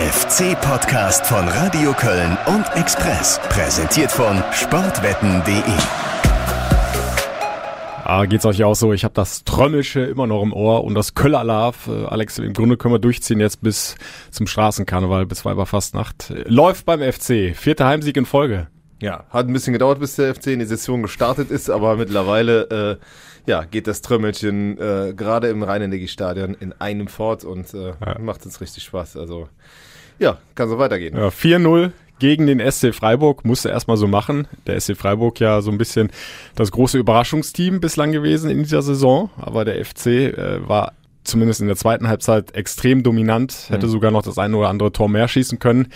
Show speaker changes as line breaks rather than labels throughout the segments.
FC-Podcast von Radio Köln und Express. Präsentiert von sportwetten.de.
Ah, geht's euch auch so? Ich habe das Trömmische immer noch im Ohr und das Köller-Alarv. Äh, Alex, im Grunde können wir durchziehen jetzt bis zum Straßenkarneval, bis Weiberfastnacht. Läuft beim FC. Vierter Heimsieg in Folge.
Ja, hat ein bisschen gedauert, bis der FC in die Session gestartet ist, aber mittlerweile äh, ja, geht das Trümmelchen äh, gerade im Rhein-Energie-Stadion in einem fort und äh, ja. macht uns richtig Spaß. Also ja, kann so weitergehen.
Ja, 4-0 gegen den SC Freiburg, musste erstmal so machen. Der SC Freiburg ja so ein bisschen das große Überraschungsteam bislang gewesen in dieser Saison, aber der FC äh, war zumindest in der zweiten Halbzeit extrem dominant, hätte mhm. sogar noch das eine oder andere Tor mehr schießen können.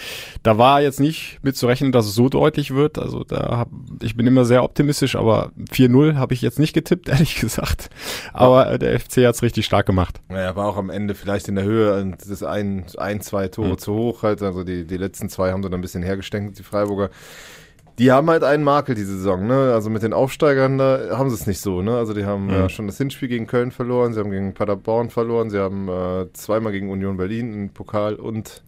Da war jetzt nicht mit zu rechnen, dass es so deutlich wird. Also da hab, ich bin immer sehr optimistisch, aber 4-0 habe ich jetzt nicht getippt, ehrlich gesagt. Aber ja. der FC hat es richtig stark gemacht.
Ja, war auch am Ende vielleicht in der Höhe des ein, ein zwei Tore mhm. zu hoch halt. Also die, die letzten zwei haben sie dann ein bisschen hergestenkt, die Freiburger die haben halt einen Makel diese Saison, ne? Also mit den Aufsteigern, da haben sie es nicht so, ne? Also die haben mhm. ja schon das Hinspiel gegen Köln verloren, sie haben gegen Paderborn verloren, sie haben äh, zweimal gegen Union Berlin in Pokal und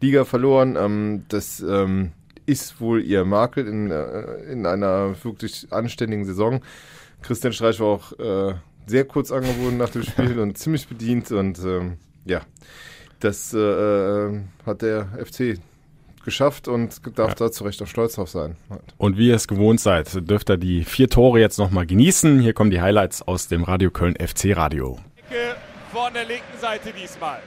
Liga verloren. Ähm, das ähm, ist wohl ihr Makel in, äh, in einer wirklich anständigen Saison. Christian Streich war auch äh, sehr kurz angeboten nach dem Spiel und ziemlich bedient und ähm, ja, das äh, äh, hat der FC geschafft und darf ja. da zu Recht auch stolz drauf sein.
Und wie ihr es gewohnt seid, dürft ihr die vier Tore jetzt nochmal genießen. Hier kommen die Highlights aus dem Radio Köln FC Radio.
Von der linken Seite diesmal.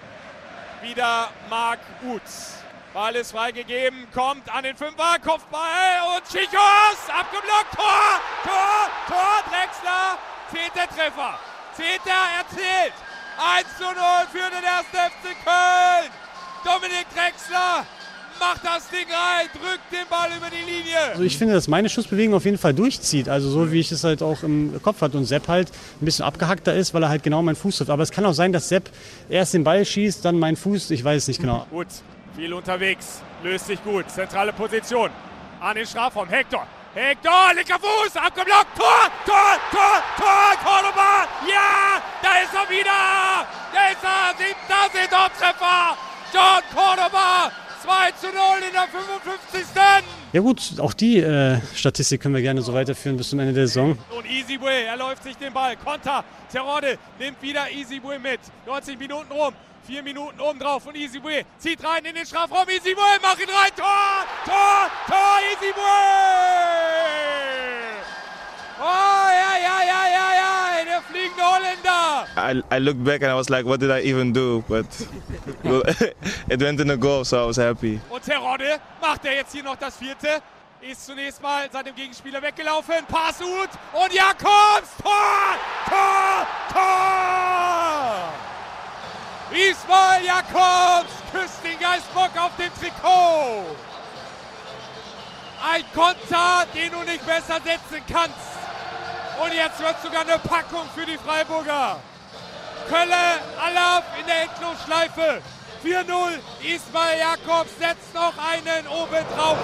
Wieder Marc Utz. Ball ist freigegeben, kommt an den Fünfer, Kopfball und Schichos, abgeblockt, Tor, Tor, Tor, Drexler, zehnter Treffer, zehnter erzielt, 1 zu 0 für den 1. FC Köln, Dominik Drexler macht das Ding rein, drückt den Ball über die Linie.
Also ich finde, dass meine Schussbewegung auf jeden Fall durchzieht. Also so wie ich es halt auch im Kopf hatte. Und Sepp halt ein bisschen abgehackter ist, weil er halt genau meinen Fuß trifft. Aber es kann auch sein, dass Sepp erst den Ball schießt, dann meinen Fuß, ich weiß es nicht genau.
Gut, viel unterwegs, löst sich gut, zentrale Position. An den Strafraum, Hector. Hector, linker Fuß, abgeblockt, Tor, Tor, Tor, Tor, Cordoba, ja, da ist er wieder, da ist er, siebter. Saisontreffer, John Cordoba, 2 zu 0 in der 55.
Ja gut, auch die äh, Statistik können wir gerne so weiterführen bis zum Ende der Saison.
Und Easyway, er läuft sich den Ball. Konter, Terodde nimmt wieder Easyway mit. 90 Minuten rum, 4 Minuten oben drauf und Easyway zieht rein in den Strafraum. Easyway, mach ihn rein, Tor, Tor, Tor, Easyway! Oh, ja, ja, ja, ja, ja, der fliegende Holländer.
I, I looked back and I was like, what did I even do? But it went in a goal, so I was happy.
Und Terodde macht er jetzt hier noch das vierte. Ist zunächst mal seinem Gegenspieler weggelaufen. Pass gut und Jakobs. Tor! Tor! Tor! Ismail Jakobs küsst den Geistbock auf dem Trikot. Ein Konter, den du nicht besser setzen kannst. Und jetzt wird sogar eine Packung für die Freiburger. Kölle, Alaf in der Endlosschleife. 4-0. Ismail Jakobs setzt noch einen oben drauf.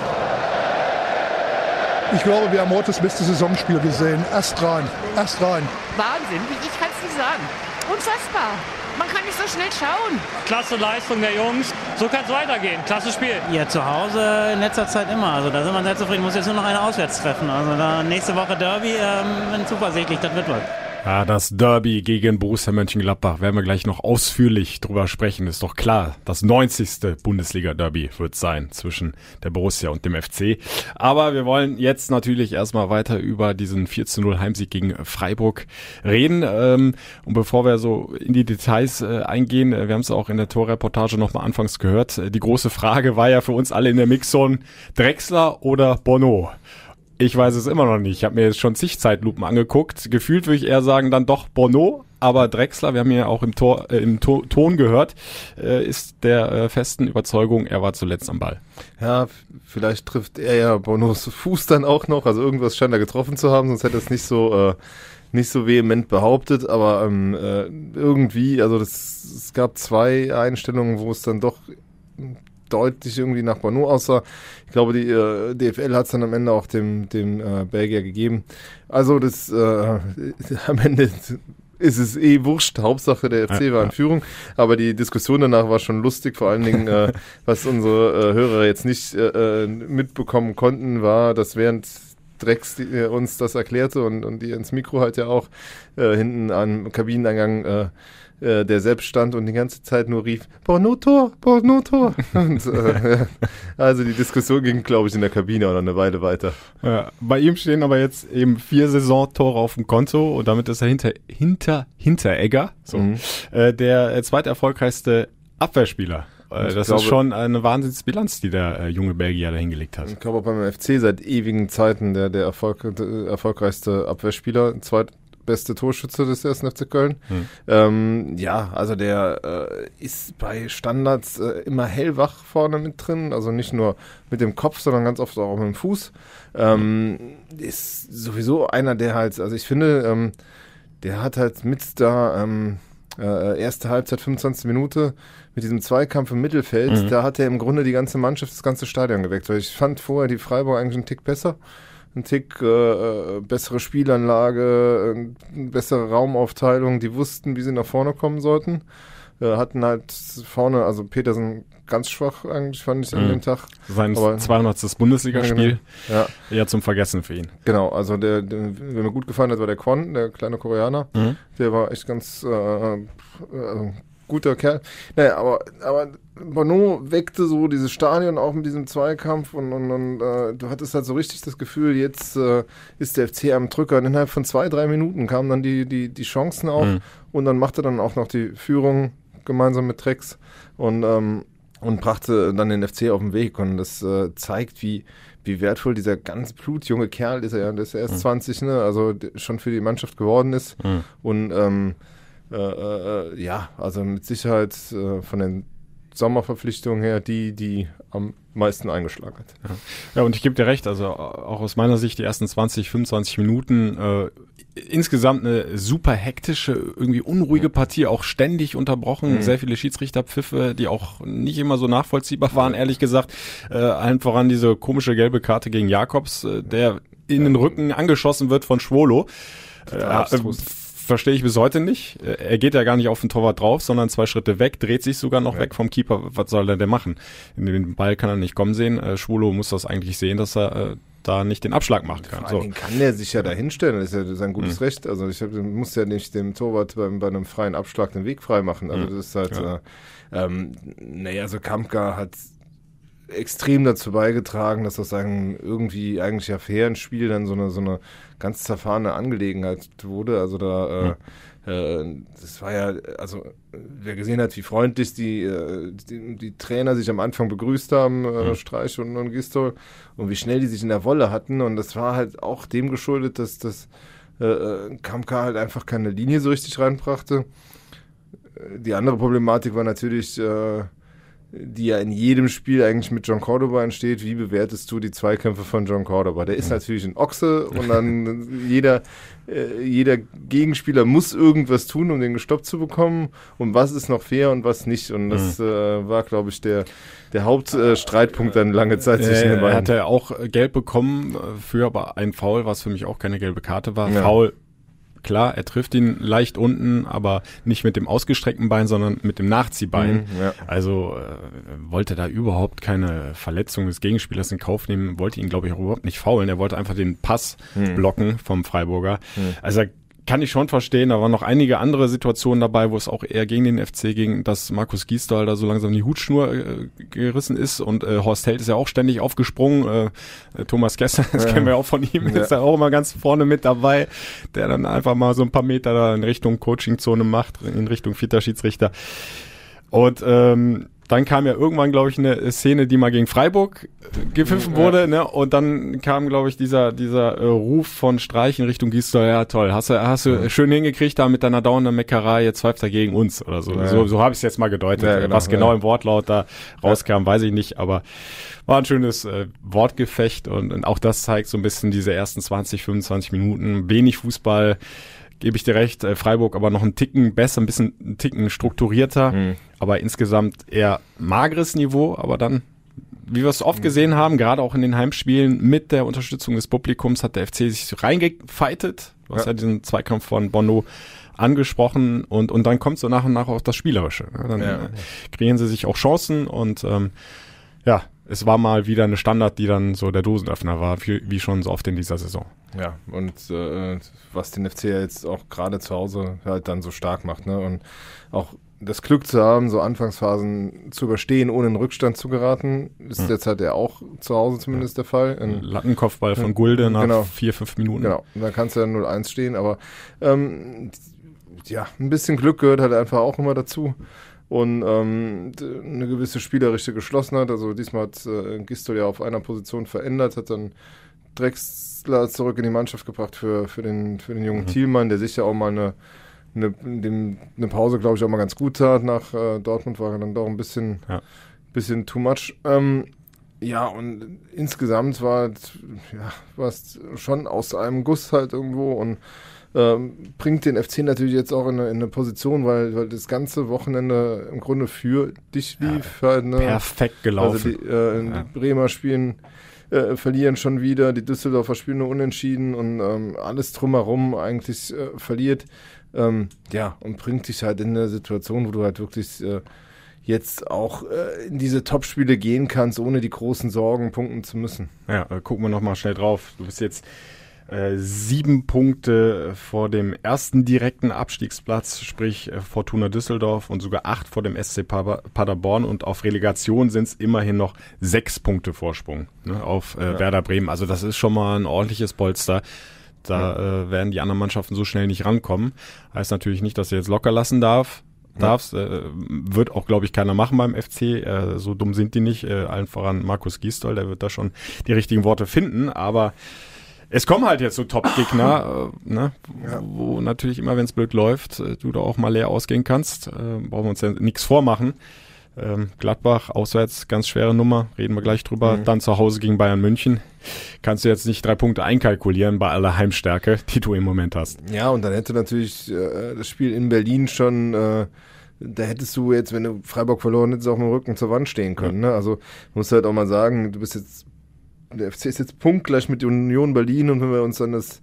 Ich glaube, wir haben heute das beste Saisonspiel gesehen. Erst rein, erst rein.
Wahnsinn, ich kann es nicht sagen. Unfassbar. Man kann nicht so schnell schauen.
Klasse Leistung der Jungs. So kann es weitergehen. Klasse Spiel.
Ja, zu Hause in letzter Zeit immer. Also da sind wir sehr zufrieden. Muss jetzt nur noch eine auswärts treffen. Also da nächste Woche Derby. Ähm, bin zuversichtlich, das wird was.
Ja, das Derby gegen Borussia Mönchengladbach werden wir gleich noch ausführlich drüber sprechen. Ist doch klar, das 90. Bundesliga-Derby wird sein zwischen der Borussia und dem FC. Aber wir wollen jetzt natürlich erstmal weiter über diesen 4 0 Heimsieg gegen Freiburg reden. Ähm, und bevor wir so in die Details äh, eingehen, äh, wir haben es auch in der Torreportage nochmal anfangs gehört, äh, die große Frage war ja für uns alle in der Mixzone, Drexler oder Bono? Ich weiß es immer noch nicht. Ich habe mir jetzt schon zig Zeitlupen angeguckt. Gefühlt würde ich eher sagen, dann doch Bono, aber Drexler, wir haben ja auch im, Tor, äh, im to Ton gehört, äh, ist der äh, festen Überzeugung, er war zuletzt am Ball.
Ja, vielleicht trifft er ja Bonos Fuß dann auch noch. Also irgendwas scheint er getroffen zu haben, sonst hätte er es nicht so äh, nicht so vehement behauptet, aber ähm, äh, irgendwie, also das, es gab zwei Einstellungen, wo es dann doch deutlich irgendwie nach Bono aussah. Ich glaube, die äh, DFL hat es dann am Ende auch dem, dem äh, Belgier gegeben. Also das äh, am Ende ist es eh wurscht. Hauptsache der FC
Ja,
war in. Führung. Aber die Diskussion danach war schon lustig. Vor allen Dingen, äh, was unsere äh, Hörer jetzt nicht äh, äh, mitbekommen konnten, war, dass während Drecks die, äh, uns das erklärte und, und die ins Mikro halt ja auch hinten am Kabineneingang äh, der selbst stand und die ganze Zeit nur rief, Borno Tor, Borno Tor. und, äh, also die Diskussion ging, glaube ich, in der Kabine noch eine Weile weiter.
Ja, bei ihm stehen aber jetzt eben vier Saisontore auf dem Konto und damit ist er hinter, hinter, Hinteregger, so,
Mhm.
äh, der äh, zweiterfolgreichste Abwehrspieler. Äh, das
glaube-
ist schon eine Wahnsinnsbilanz, die der äh, junge Belgier da hingelegt hat.
Ich glaube beim FC seit ewigen Zeiten der, der, Erfolg, der erfolgreichste Abwehrspieler, zweitbeste Torschütze des ersten FC Köln.
Hm.
Ähm, ja, also der äh, ist bei Standards äh, immer hellwach vorne mit drin, also nicht nur mit dem Kopf, sondern ganz oft auch mit dem Fuß. Ähm, ist sowieso einer, der halt, also ich finde, ähm, der hat halt mit da ähm, äh, erste Halbzeit, 25 Minute mit diesem Zweikampf im Mittelfeld,
Mhm.
da hat er im Grunde die ganze Mannschaft, das ganze Stadion geweckt. Weil ich fand vorher die Freiburg eigentlich einen Tick besser. Ein Tick äh, äh, bessere Spielanlage, äh, bessere Raumaufteilung, die wussten, wie sie nach vorne kommen sollten. Äh, hatten halt vorne, also Petersen ganz schwach eigentlich, fand ich an
Mhm.
dem Tag.
Sein
Aber-
200. Bundesligaspiel,
Ja,
eher zum Vergessen für ihn.
genau. Also der, der, wer mir gut gefallen hat, war der Quan, der kleine Koreaner.
Mhm.
Der war echt ganz äh, äh, also guter Kerl. Naja, aber, aber Bono weckte so dieses Stadion auch mit diesem Zweikampf und, und, und äh, du hattest halt so richtig das Gefühl, jetzt äh, ist der FC am Drücker. Und innerhalb von zwei, drei Minuten kamen dann die, die, die Chancen auf
Mhm.
und dann machte dann auch noch die Führung gemeinsam mit Trex und, ähm, und brachte dann den FC auf den Weg. Und das äh, zeigt, wie, wie wertvoll dieser ganz blutjunge Kerl ist. Er ja, der ist ja erst
Mhm.
20, ne? also schon für die Mannschaft geworden ist.
Mhm.
Und ähm, äh, äh, ja, also mit Sicherheit äh, von den Sommerverpflichtungen her die, die am meisten eingeschlagen hat.
Ja, und ich gebe dir recht, also auch aus meiner Sicht die ersten 20, 25 Minuten äh, insgesamt eine super hektische, irgendwie unruhige Partie, auch ständig unterbrochen,
Mhm.
sehr viele Schiedsrichterpfiffe, die auch nicht immer so nachvollziehbar waren, ehrlich gesagt. Äh, allen voran diese komische gelbe Karte gegen Jakobs, äh, der in den Rücken angeschossen wird von Schwolo. Äh, äh. Verstehe ich bis heute nicht. Äh, Er geht ja gar nicht auf den Torwart drauf, sondern zwei Schritte weg, dreht sich sogar noch
Ja.
weg vom Keeper. Was soll er denn machen? In den Ball kann er nicht kommen sehen. Äh, Schwulo muss das eigentlich sehen, dass er äh, da nicht den Abschlag machen kann. So.
kann der sich ja da hinstellen, das ist ja sein gutes
Mhm.
Recht. Also ich hab, muss ja nicht dem Torwart beim, bei einem freien Abschlag den Weg frei machen. Also
Mhm.
das ist halt,
Ja.
äh, ähm, naja, also Kampka hat extrem dazu beigetragen, dass aus einem irgendwie eigentlich ja fairen Spiel dann so eine, so eine ganz zerfahrene Angelegenheit wurde. Also da, äh, äh, das war ja, also wer gesehen hat, wie freundlich die, äh, die, die Trainer sich am Anfang begrüßt haben, äh,
Mhm.
Streich und, und Gistol, und wie schnell die sich in der Wolle hatten. Und das war halt auch dem geschuldet, dass das äh, äh, Kamka halt einfach keine Linie so richtig reinbrachte. Äh, Die andere Problematik war natürlich, äh, die ja in jedem Spiel eigentlich mit John Cordoba entsteht. Wie bewertest du die Zweikämpfe von John Cordoba? Der ist natürlich ein Ochse und dann jeder, äh, jeder Gegenspieler muss irgendwas tun, um den gestoppt zu bekommen. Und was ist noch fair und was nicht? Und das äh, war, glaube ich, der, der Hauptstreitpunkt äh, dann lange Zeit zwischen den
Äh, er
beiden.
hat er auch äh, gelb bekommen äh, für aber ein Foul, was für mich auch keine gelbe Karte war.
Ja.
Foul, klar, er trifft ihn leicht unten, aber nicht mit dem ausgestreckten Bein, sondern mit dem Nachziehbein.
Mhm, ja.
Also äh, wollte da überhaupt keine Verletzung des Gegenspielers in Kauf nehmen, wollte ihn, glaube ich, auch überhaupt nicht faulen. Er wollte einfach den Pass
Hm.
blocken vom Freiburger.
Hm.
Also kann ich schon verstehen, da waren noch einige andere Situationen dabei, wo es auch eher gegen den FC ging, dass Markus Giesdahl da so langsam die Hutschnur äh, gerissen ist und äh, Horst Held ist ja auch ständig aufgesprungen. Äh, äh, Thomas Kessler, das
Ja.
kennen wir auch von ihm,
Ja.
ist da auch immer ganz vorne mit dabei, der dann einfach mal so ein paar Meter da in Richtung Coachingzone macht, in Richtung vierter Schiedsrichter. Und ähm, dann kam ja irgendwann, glaube ich, eine Szene, die mal gegen Freiburg äh, gepfiffen
Ja.
wurde, ne? Und dann kam, glaube ich, dieser dieser äh, Ruf von Streich in Richtung Gisdol, ja toll, hast du hast du schön hingekriegt da mit deiner dauernden Meckerei, jetzt pfeift er gegen uns oder so.
Ja.
So, so habe ich es jetzt mal gedeutet.
Ja, genau,
Was genau
ja.
im Wortlaut da rauskam, weiß ich nicht, aber war ein schönes äh, Wortgefecht und, und auch das zeigt so ein bisschen diese ersten 20, 25 Minuten, wenig Fußball, gebe ich dir recht, äh, Freiburg aber noch einen Ticken besser, ein bisschen einen Ticken strukturierter,
Mhm.
aber insgesamt eher mageres Niveau, aber dann, wie wir es oft gesehen haben, gerade auch in den Heimspielen mit der Unterstützung des Publikums hat der FC sich reingefeitet Du hast ja, ja diesen Zweikampf von Bono angesprochen und, und dann kommt so nach und nach auch das Spielerische. Dann ja. Äh, kreieren sie sich auch Chancen und ähm, ja, es war mal wieder eine Standard, die dann so der Dosenöffner war, wie, schon so oft in dieser Saison.
Ja, und äh, was den FC ja jetzt auch gerade zu Hause halt dann so stark macht, ne? Und auch das Glück zu haben, so Anfangsphasen zu überstehen, ohne in Rückstand zu geraten, ist hm. jetzt halt ja auch zu Hause zumindest ja. der Fall.
In, Lattenkopfball von Gulde nach genau. vier, fünf Minuten.
Genau, und dann kannst du ja 0-1 stehen, aber ähm, ja, ein bisschen Glück gehört halt einfach auch immer dazu und ähm, eine gewisse spielerische Geschlossenheit. Also diesmal hat äh, Gistol ja auf einer Position verändert, hat dann Drexler zurück in die Mannschaft gebracht für, für, den, für den jungen mhm. Thielmann, der sich ja auch mal eine, eine, dem, eine Pause, glaube ich, auch mal ganz gut tat. Nach äh, Dortmund war er dann doch ein bisschen, ja. bisschen too much. Ähm, ja, und insgesamt war ja, es schon aus einem Guss halt irgendwo und ähm, bringt den FC natürlich jetzt auch in eine, in eine Position, weil, weil, das ganze Wochenende im Grunde für dich lief.
Ja, halt, ne? Perfekt gelaufen. Also
die, äh, ja. die Bremer spielen äh, verlieren schon wieder, die Düsseldorfer spielen nur unentschieden und ähm, alles drumherum eigentlich äh, verliert. Ähm, ja, und bringt dich halt in eine Situation, wo du halt wirklich äh, jetzt auch äh, in diese Topspiele gehen kannst, ohne die großen Sorgen punkten zu müssen.
Ja, äh, gucken wir nochmal schnell drauf. Du bist jetzt äh, sieben Punkte vor dem ersten direkten Abstiegsplatz, sprich äh, Fortuna Düsseldorf und sogar acht vor dem SC Paderborn und auf Relegation sind es immerhin noch sechs Punkte Vorsprung ne, auf äh, ja. Werder Bremen. Also das ist schon mal ein ordentliches Polster. Da ja. äh, werden die anderen Mannschaften so schnell nicht rankommen. Heißt natürlich nicht, dass du jetzt locker lassen darf, darfst. Äh, wird auch, glaube ich, keiner machen beim FC. Äh, so dumm sind die nicht. Äh, allen voran Markus Gisdol, der wird da schon die richtigen Worte finden. Aber es kommen halt jetzt so Top-Gegner, äh, ne, ja. wo natürlich immer, wenn es blöd läuft, äh, du da auch mal leer ausgehen kannst. Äh, brauchen wir uns ja nichts vormachen. Ähm, Gladbach, auswärts, ganz schwere Nummer, reden wir gleich drüber. Mhm. Dann zu Hause gegen Bayern München. Kannst du jetzt nicht drei Punkte einkalkulieren bei aller Heimstärke, die du im Moment hast.
Ja, und dann hätte natürlich äh, das Spiel in Berlin schon, äh, da hättest du jetzt, wenn du Freiburg verloren hättest, auch mit dem Rücken zur Wand stehen können. Ja. Ne? Also musst du halt auch mal sagen, du bist jetzt der FC ist jetzt punktgleich mit Union Berlin und wenn wir uns dann das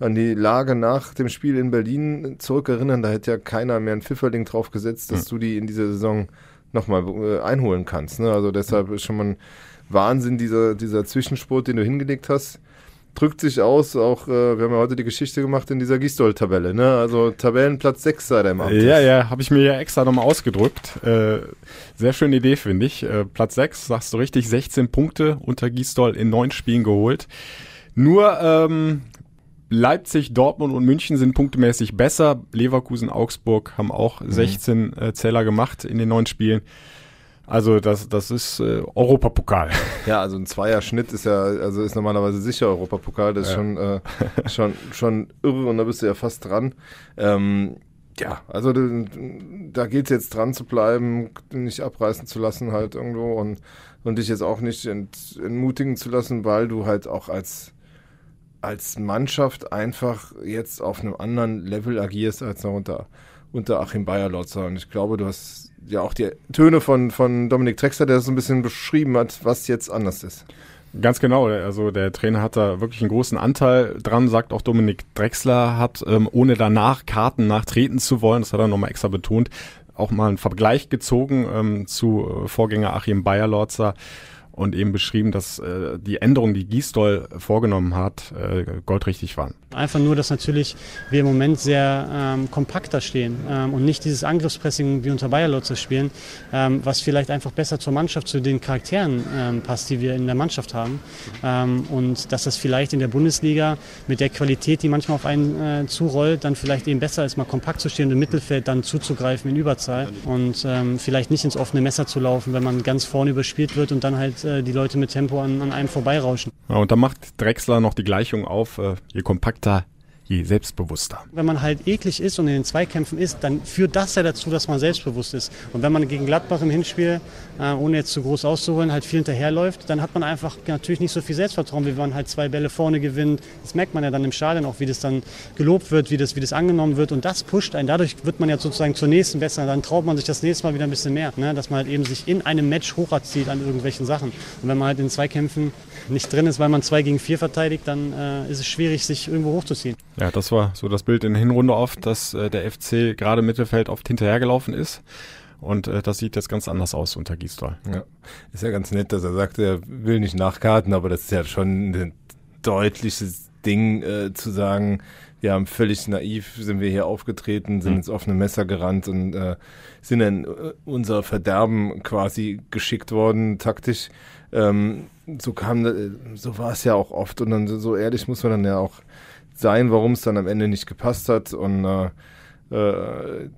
an die Lage nach dem Spiel in Berlin zurückerinnern, da hätte ja keiner mehr einen Pfifferling drauf gesetzt, dass mhm. du die in dieser Saison nochmal äh, einholen kannst. Ne? Also deshalb ist schon mal ein Wahnsinn, dieser, dieser Zwischensport, den du hingelegt hast drückt sich aus, auch, äh, wir haben ja heute die Geschichte gemacht in dieser Gistol-Tabelle, ne? Also Tabellenplatz 6 sei der im
Amt. Ja, ja, habe ich mir ja extra nochmal ausgedrückt. Äh, sehr schöne Idee, finde ich. Äh, Platz 6, sagst du richtig, 16 Punkte unter Gistol in neun Spielen geholt. Nur ähm, Leipzig, Dortmund und München sind punktemäßig besser. Leverkusen, Augsburg haben auch mhm. 16 äh, Zähler gemacht in den neun Spielen. Also das, das ist äh, Europapokal.
Ja, also ein Zweierschnitt ist ja, also ist normalerweise sicher Europapokal. Das ist ja. schon, äh, schon, schon irre und da bist du ja fast dran. Ähm, ja, also da geht es jetzt dran zu bleiben, nicht abreißen zu lassen halt irgendwo und, und dich jetzt auch nicht ent, entmutigen zu lassen, weil du halt auch als, als Mannschaft einfach jetzt auf einem anderen Level agierst als noch unter, unter Achim Bayerlotzer. Und ich glaube, du hast ja auch die Töne von, von Dominik Drexler, der so ein bisschen beschrieben hat, was jetzt anders ist.
Ganz genau, also der Trainer hat da wirklich einen großen Anteil dran, sagt auch Dominik Drexler, hat, ähm, ohne danach Karten nachtreten zu wollen, das hat er nochmal extra betont, auch mal einen Vergleich gezogen ähm, zu äh, Vorgänger Achim Bayerlorzer und eben beschrieben, dass äh, die Änderungen, die Gisdol vorgenommen hat, äh, goldrichtig waren.
Einfach nur, dass natürlich wir im Moment sehr ähm, kompakter stehen ähm, und nicht dieses Angriffspressing wie unter Bayer Lotzer spielen, ähm, was vielleicht einfach besser zur Mannschaft, zu den Charakteren ähm, passt, die wir in der Mannschaft haben. Ähm, und dass das vielleicht in der Bundesliga mit der Qualität, die manchmal auf einen äh, zurollt, dann vielleicht eben besser ist, mal kompakt zu stehen und im Mittelfeld dann zuzugreifen in Überzahl und ähm, vielleicht nicht ins offene Messer zu laufen, wenn man ganz vorne überspielt wird und dann halt äh, die Leute mit Tempo an, an einem vorbeirauschen.
Ja, und da macht Drexler noch die Gleichung auf, äh, je kompakter je selbstbewusster.
Wenn man halt eklig ist und in den Zweikämpfen ist, dann führt das ja dazu, dass man selbstbewusst ist. Und wenn man gegen Gladbach im Hinspiel, äh, ohne jetzt zu groß auszuholen, halt viel hinterherläuft, dann hat man einfach natürlich nicht so viel Selbstvertrauen, wie wenn man halt zwei Bälle vorne gewinnt. Das merkt man ja dann im Stadion auch, wie das dann gelobt wird, wie das, wie das angenommen wird. Und das pusht einen. Dadurch wird man ja sozusagen zur nächsten besser. Dann traut man sich das nächste Mal wieder ein bisschen mehr. Ne? Dass man halt eben sich in einem Match hocherzieht an irgendwelchen Sachen. Und wenn man halt in Zweikämpfen nicht drin ist, weil man zwei gegen vier verteidigt, dann äh, ist es schwierig, sich irgendwo hochzuziehen.
Ja, das war so das Bild in der Hinrunde oft, dass äh, der FC gerade Mittelfeld oft hinterhergelaufen ist. Und äh, das sieht jetzt ganz anders aus unter Gisdol.
Ja, ist ja ganz nett, dass er sagt, er will nicht nachkarten, aber das ist ja schon ein deutliches Ding äh, zu sagen, haben völlig naiv, sind wir hier aufgetreten, sind mhm. ins offene Messer gerannt und äh, sind in äh, unser Verderben quasi geschickt worden, taktisch. Ähm, so kam, äh, so war es ja auch oft und dann so ehrlich muss man dann ja auch sein, warum es dann am Ende nicht gepasst hat und äh, äh,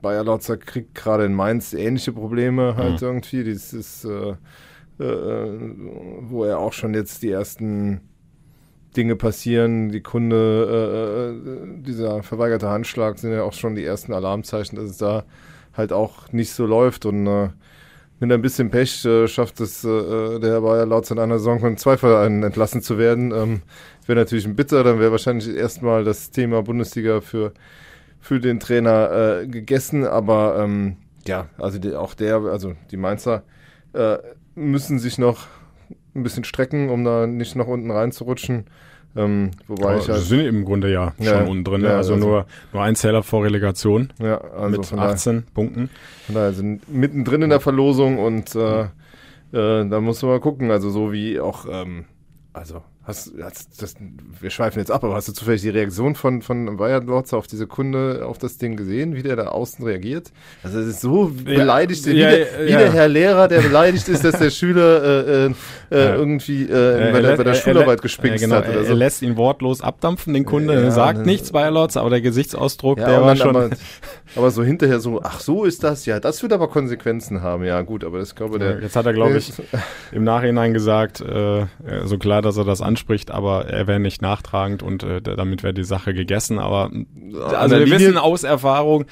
Bayer Lautzer kriegt gerade in Mainz ähnliche Probleme halt mhm. irgendwie. Dieses, äh, äh, wo er auch schon jetzt die ersten Dinge passieren, die Kunde, äh, äh, dieser verweigerte Handschlag sind ja auch schon die ersten Alarmzeichen, dass es da halt auch nicht so läuft und äh, mit ein bisschen Pech äh, schafft es äh, der Bayer Lautzer in einer Saison von zwei Vereinen entlassen zu werden. Ähm, wäre natürlich ein Bitter, dann wäre wahrscheinlich erstmal das Thema Bundesliga für für den Trainer äh, gegessen, aber ähm, ja, also die, auch der, also die Mainzer äh, müssen sich noch ein bisschen strecken, um da nicht nach unten reinzurutschen. Ähm, wobei
Aber
ich halt,
sind im Grunde ja, ja schon unten drin. Ja, also, also, nur, nur ein Zähler vor Relegation
ja, also
mit 18 daher, Punkten.
Von daher sind mittendrin in der Verlosung und äh, äh, da muss man mal gucken. Also so wie auch, ähm, also Hast, hast das, wir schweifen jetzt ab, aber hast du zufällig die Reaktion von, von Bayern Lotzer auf diese Kunde, auf das Ding gesehen, wie der da außen reagiert? Also es ist so beleidigt, ja, wie, ja, der, wie der Herr Lehrer, der beleidigt ist, dass der Schüler äh, äh, äh irgendwie äh, bei, der, bei der Schularbeit gespickt genau, hat
oder so. Er lässt ihn wortlos abdampfen, den Kunde, ja, sagt ne, nichts, Bayer Lotzer, aber der Gesichtsausdruck, der war schon...
Aber, aber, so hinterher so, ach so ist das, ja, das wird aber Konsequenzen haben, ja gut, aber das glaube der...
Jetzt hat er, glaube ich, im Nachhinein gesagt, äh, so klar, dass er das anspricht, aber er wäre nicht nachtragend und äh, damit wäre die Sache gegessen. Aber also wir Linie, wissen aus Erfahrung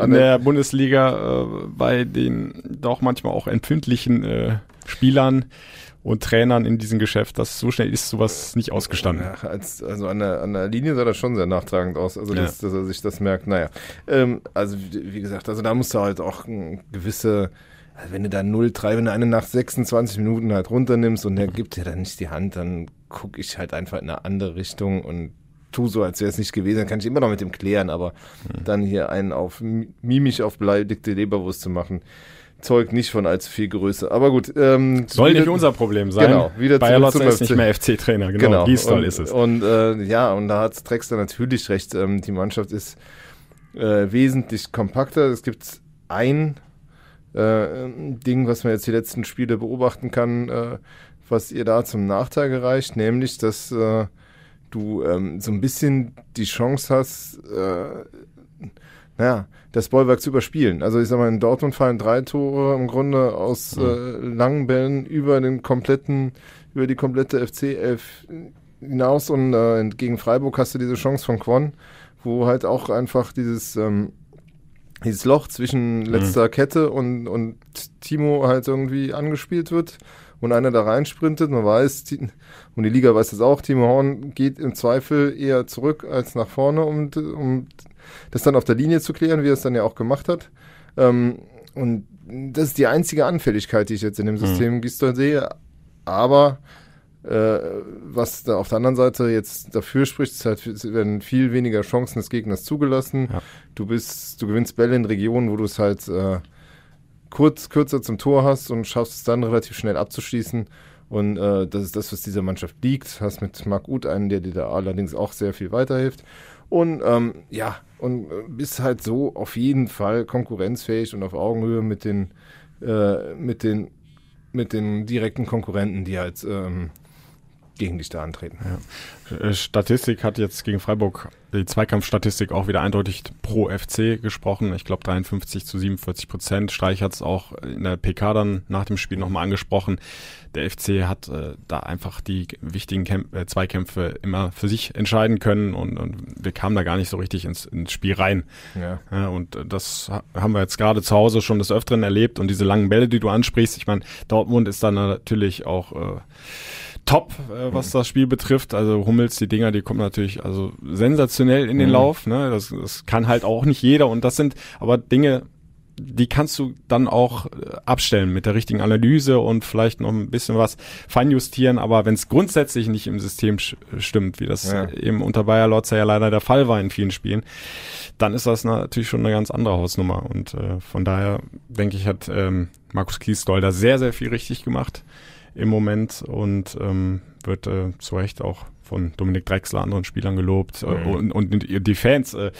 in der Bundesliga äh, bei den doch manchmal auch empfindlichen äh, Spielern und Trainern in diesem Geschäft, dass so schnell ist sowas nicht ausgestanden.
Ja, als, also an der, an der Linie sah das schon sehr nachtragend aus, also ja. dass, dass, er sich das merkt. Naja, ähm, also wie gesagt, also da musst du halt auch gewisse also wenn du da 0-3, wenn du einen nach 26 Minuten halt runternimmst und der gibt dir dann nicht die Hand, dann gucke ich halt einfach in eine andere Richtung und tu so, als wäre es nicht gewesen. Dann kann ich immer noch mit dem klären, aber mhm. dann hier einen auf mimisch auf beleidigte Leberwurst zu machen, zeugt nicht von allzu viel Größe. Aber gut.
Ähm, Soll wieder, nicht unser Problem sein.
Genau.
Wieder Bayer Lotzer ist nicht mehr FC-Trainer. Genau, genau. Gisdol ist es.
Und äh, ja, und da hat Drexler natürlich recht. Ähm, die Mannschaft ist äh, wesentlich kompakter. Es gibt ein äh, Ding, was man jetzt die letzten Spiele beobachten kann, äh, was ihr da zum Nachteil gereicht, nämlich, dass äh, du ähm, so ein bisschen die Chance hast, äh, naja, das Bollwerk zu überspielen. Also ich sag mal, in Dortmund fallen drei Tore im Grunde aus mhm. äh, langen Bällen über den kompletten, über die komplette FC-11 hinaus und äh, gegen Freiburg hast du diese Chance von Quon, wo halt auch einfach dieses ähm, dieses Loch zwischen letzter mhm. Kette und, und Timo halt irgendwie angespielt wird und einer da reinsprintet. Man weiß, und die Liga weiß das auch, Timo Horn geht im Zweifel eher zurück als nach vorne, um, um das dann auf der Linie zu klären, wie er es dann ja auch gemacht hat. Ähm, und das ist die einzige Anfälligkeit, die ich jetzt in dem mhm. System mhm. Gistol sehe. Aber äh, was da auf der anderen Seite jetzt dafür spricht, ist halt, es werden viel weniger Chancen des Gegners zugelassen. Ja. Du bist, du gewinnst Bälle in Regionen, wo du es halt äh, kurz, kürzer zum Tor hast und schaffst es dann relativ schnell abzuschließen. Und äh, das ist das, was dieser Mannschaft liegt. Hast mit Marc Uth einen, der dir da allerdings auch sehr viel weiterhilft. Und ähm, ja, und äh, bist halt so auf jeden Fall konkurrenzfähig und auf Augenhöhe mit den, äh, mit den, mit den direkten Konkurrenten, die halt ähm, gegen dich da antreten.
Ja. Äh, Statistik hat jetzt gegen Freiburg die Zweikampfstatistik auch wieder eindeutig pro FC gesprochen. Ich glaube 53 zu 47 Prozent. Streich hat es auch in der PK dann nach dem Spiel nochmal angesprochen. Der FC hat äh, da einfach die wichtigen Kämp äh, Zweikämpfe immer für sich entscheiden können und, und wir kamen da gar nicht so richtig ins, ins Spiel rein. Ja. ja und das haben wir jetzt gerade zu Hause schon des Öfteren erlebt und diese langen Bälle, die du ansprichst, ich meine, Dortmund ist dann natürlich auch äh, top, äh, was das Spiel betrifft. Also Hummels, die Dinger, die kommen natürlich also sensationell in den mhm. Lauf. Ne? Das, das kann halt auch nicht jeder. Und das sind aber Dinge, die kannst du dann auch äh, abstellen mit der richtigen Analyse und vielleicht noch ein bisschen was feinjustieren. Aber wenn es grundsätzlich nicht im System stimmt, wie das ja. eben unter Bayer Lotzer ja leider der Fall war in vielen Spielen, dann ist das natürlich schon eine ganz andere Hausnummer. Und äh, von daher denke ich, hat ähm, Markus Kiesdoll da sehr, sehr viel richtig gemacht im Moment und ähm, wird äh, zu Recht auch von Dominik Drexler, anderen Spielern gelobt äh, mhm. und, und die Fans, äh,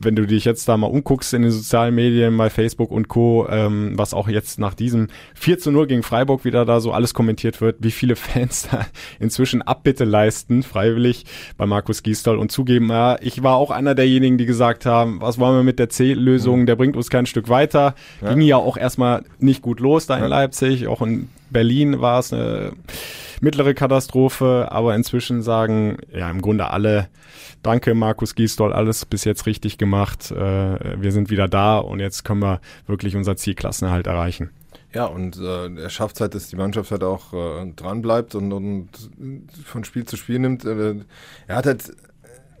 wenn du dich jetzt da mal umguckst in den sozialen Medien, bei Facebook und Co., ähm, was auch jetzt nach diesem 4 zu 0 gegen Freiburg wieder da so alles kommentiert wird, wie viele Fans da inzwischen Abbitte leisten, freiwillig bei Markus Gisdol und zugeben, ja, ich war auch einer derjenigen, die gesagt haben, was wollen wir mit der C-Lösung, mhm. der bringt uns kein Stück weiter. Ja. Ging ja auch erstmal nicht gut los da in ja. Leipzig, auch in Berlin war es eine mittlere Katastrophe, aber inzwischen sagen ja im Grunde alle, danke Markus Giesdoll, alles bis jetzt richtig gemacht, äh, wir sind wieder da und jetzt können wir wirklich unser Zielklassenerhalt erreichen.
Ja, und äh, er schafft halt, dass die Mannschaft halt auch äh, dran bleibt und, und von Spiel zu Spiel nimmt. Äh, er hat halt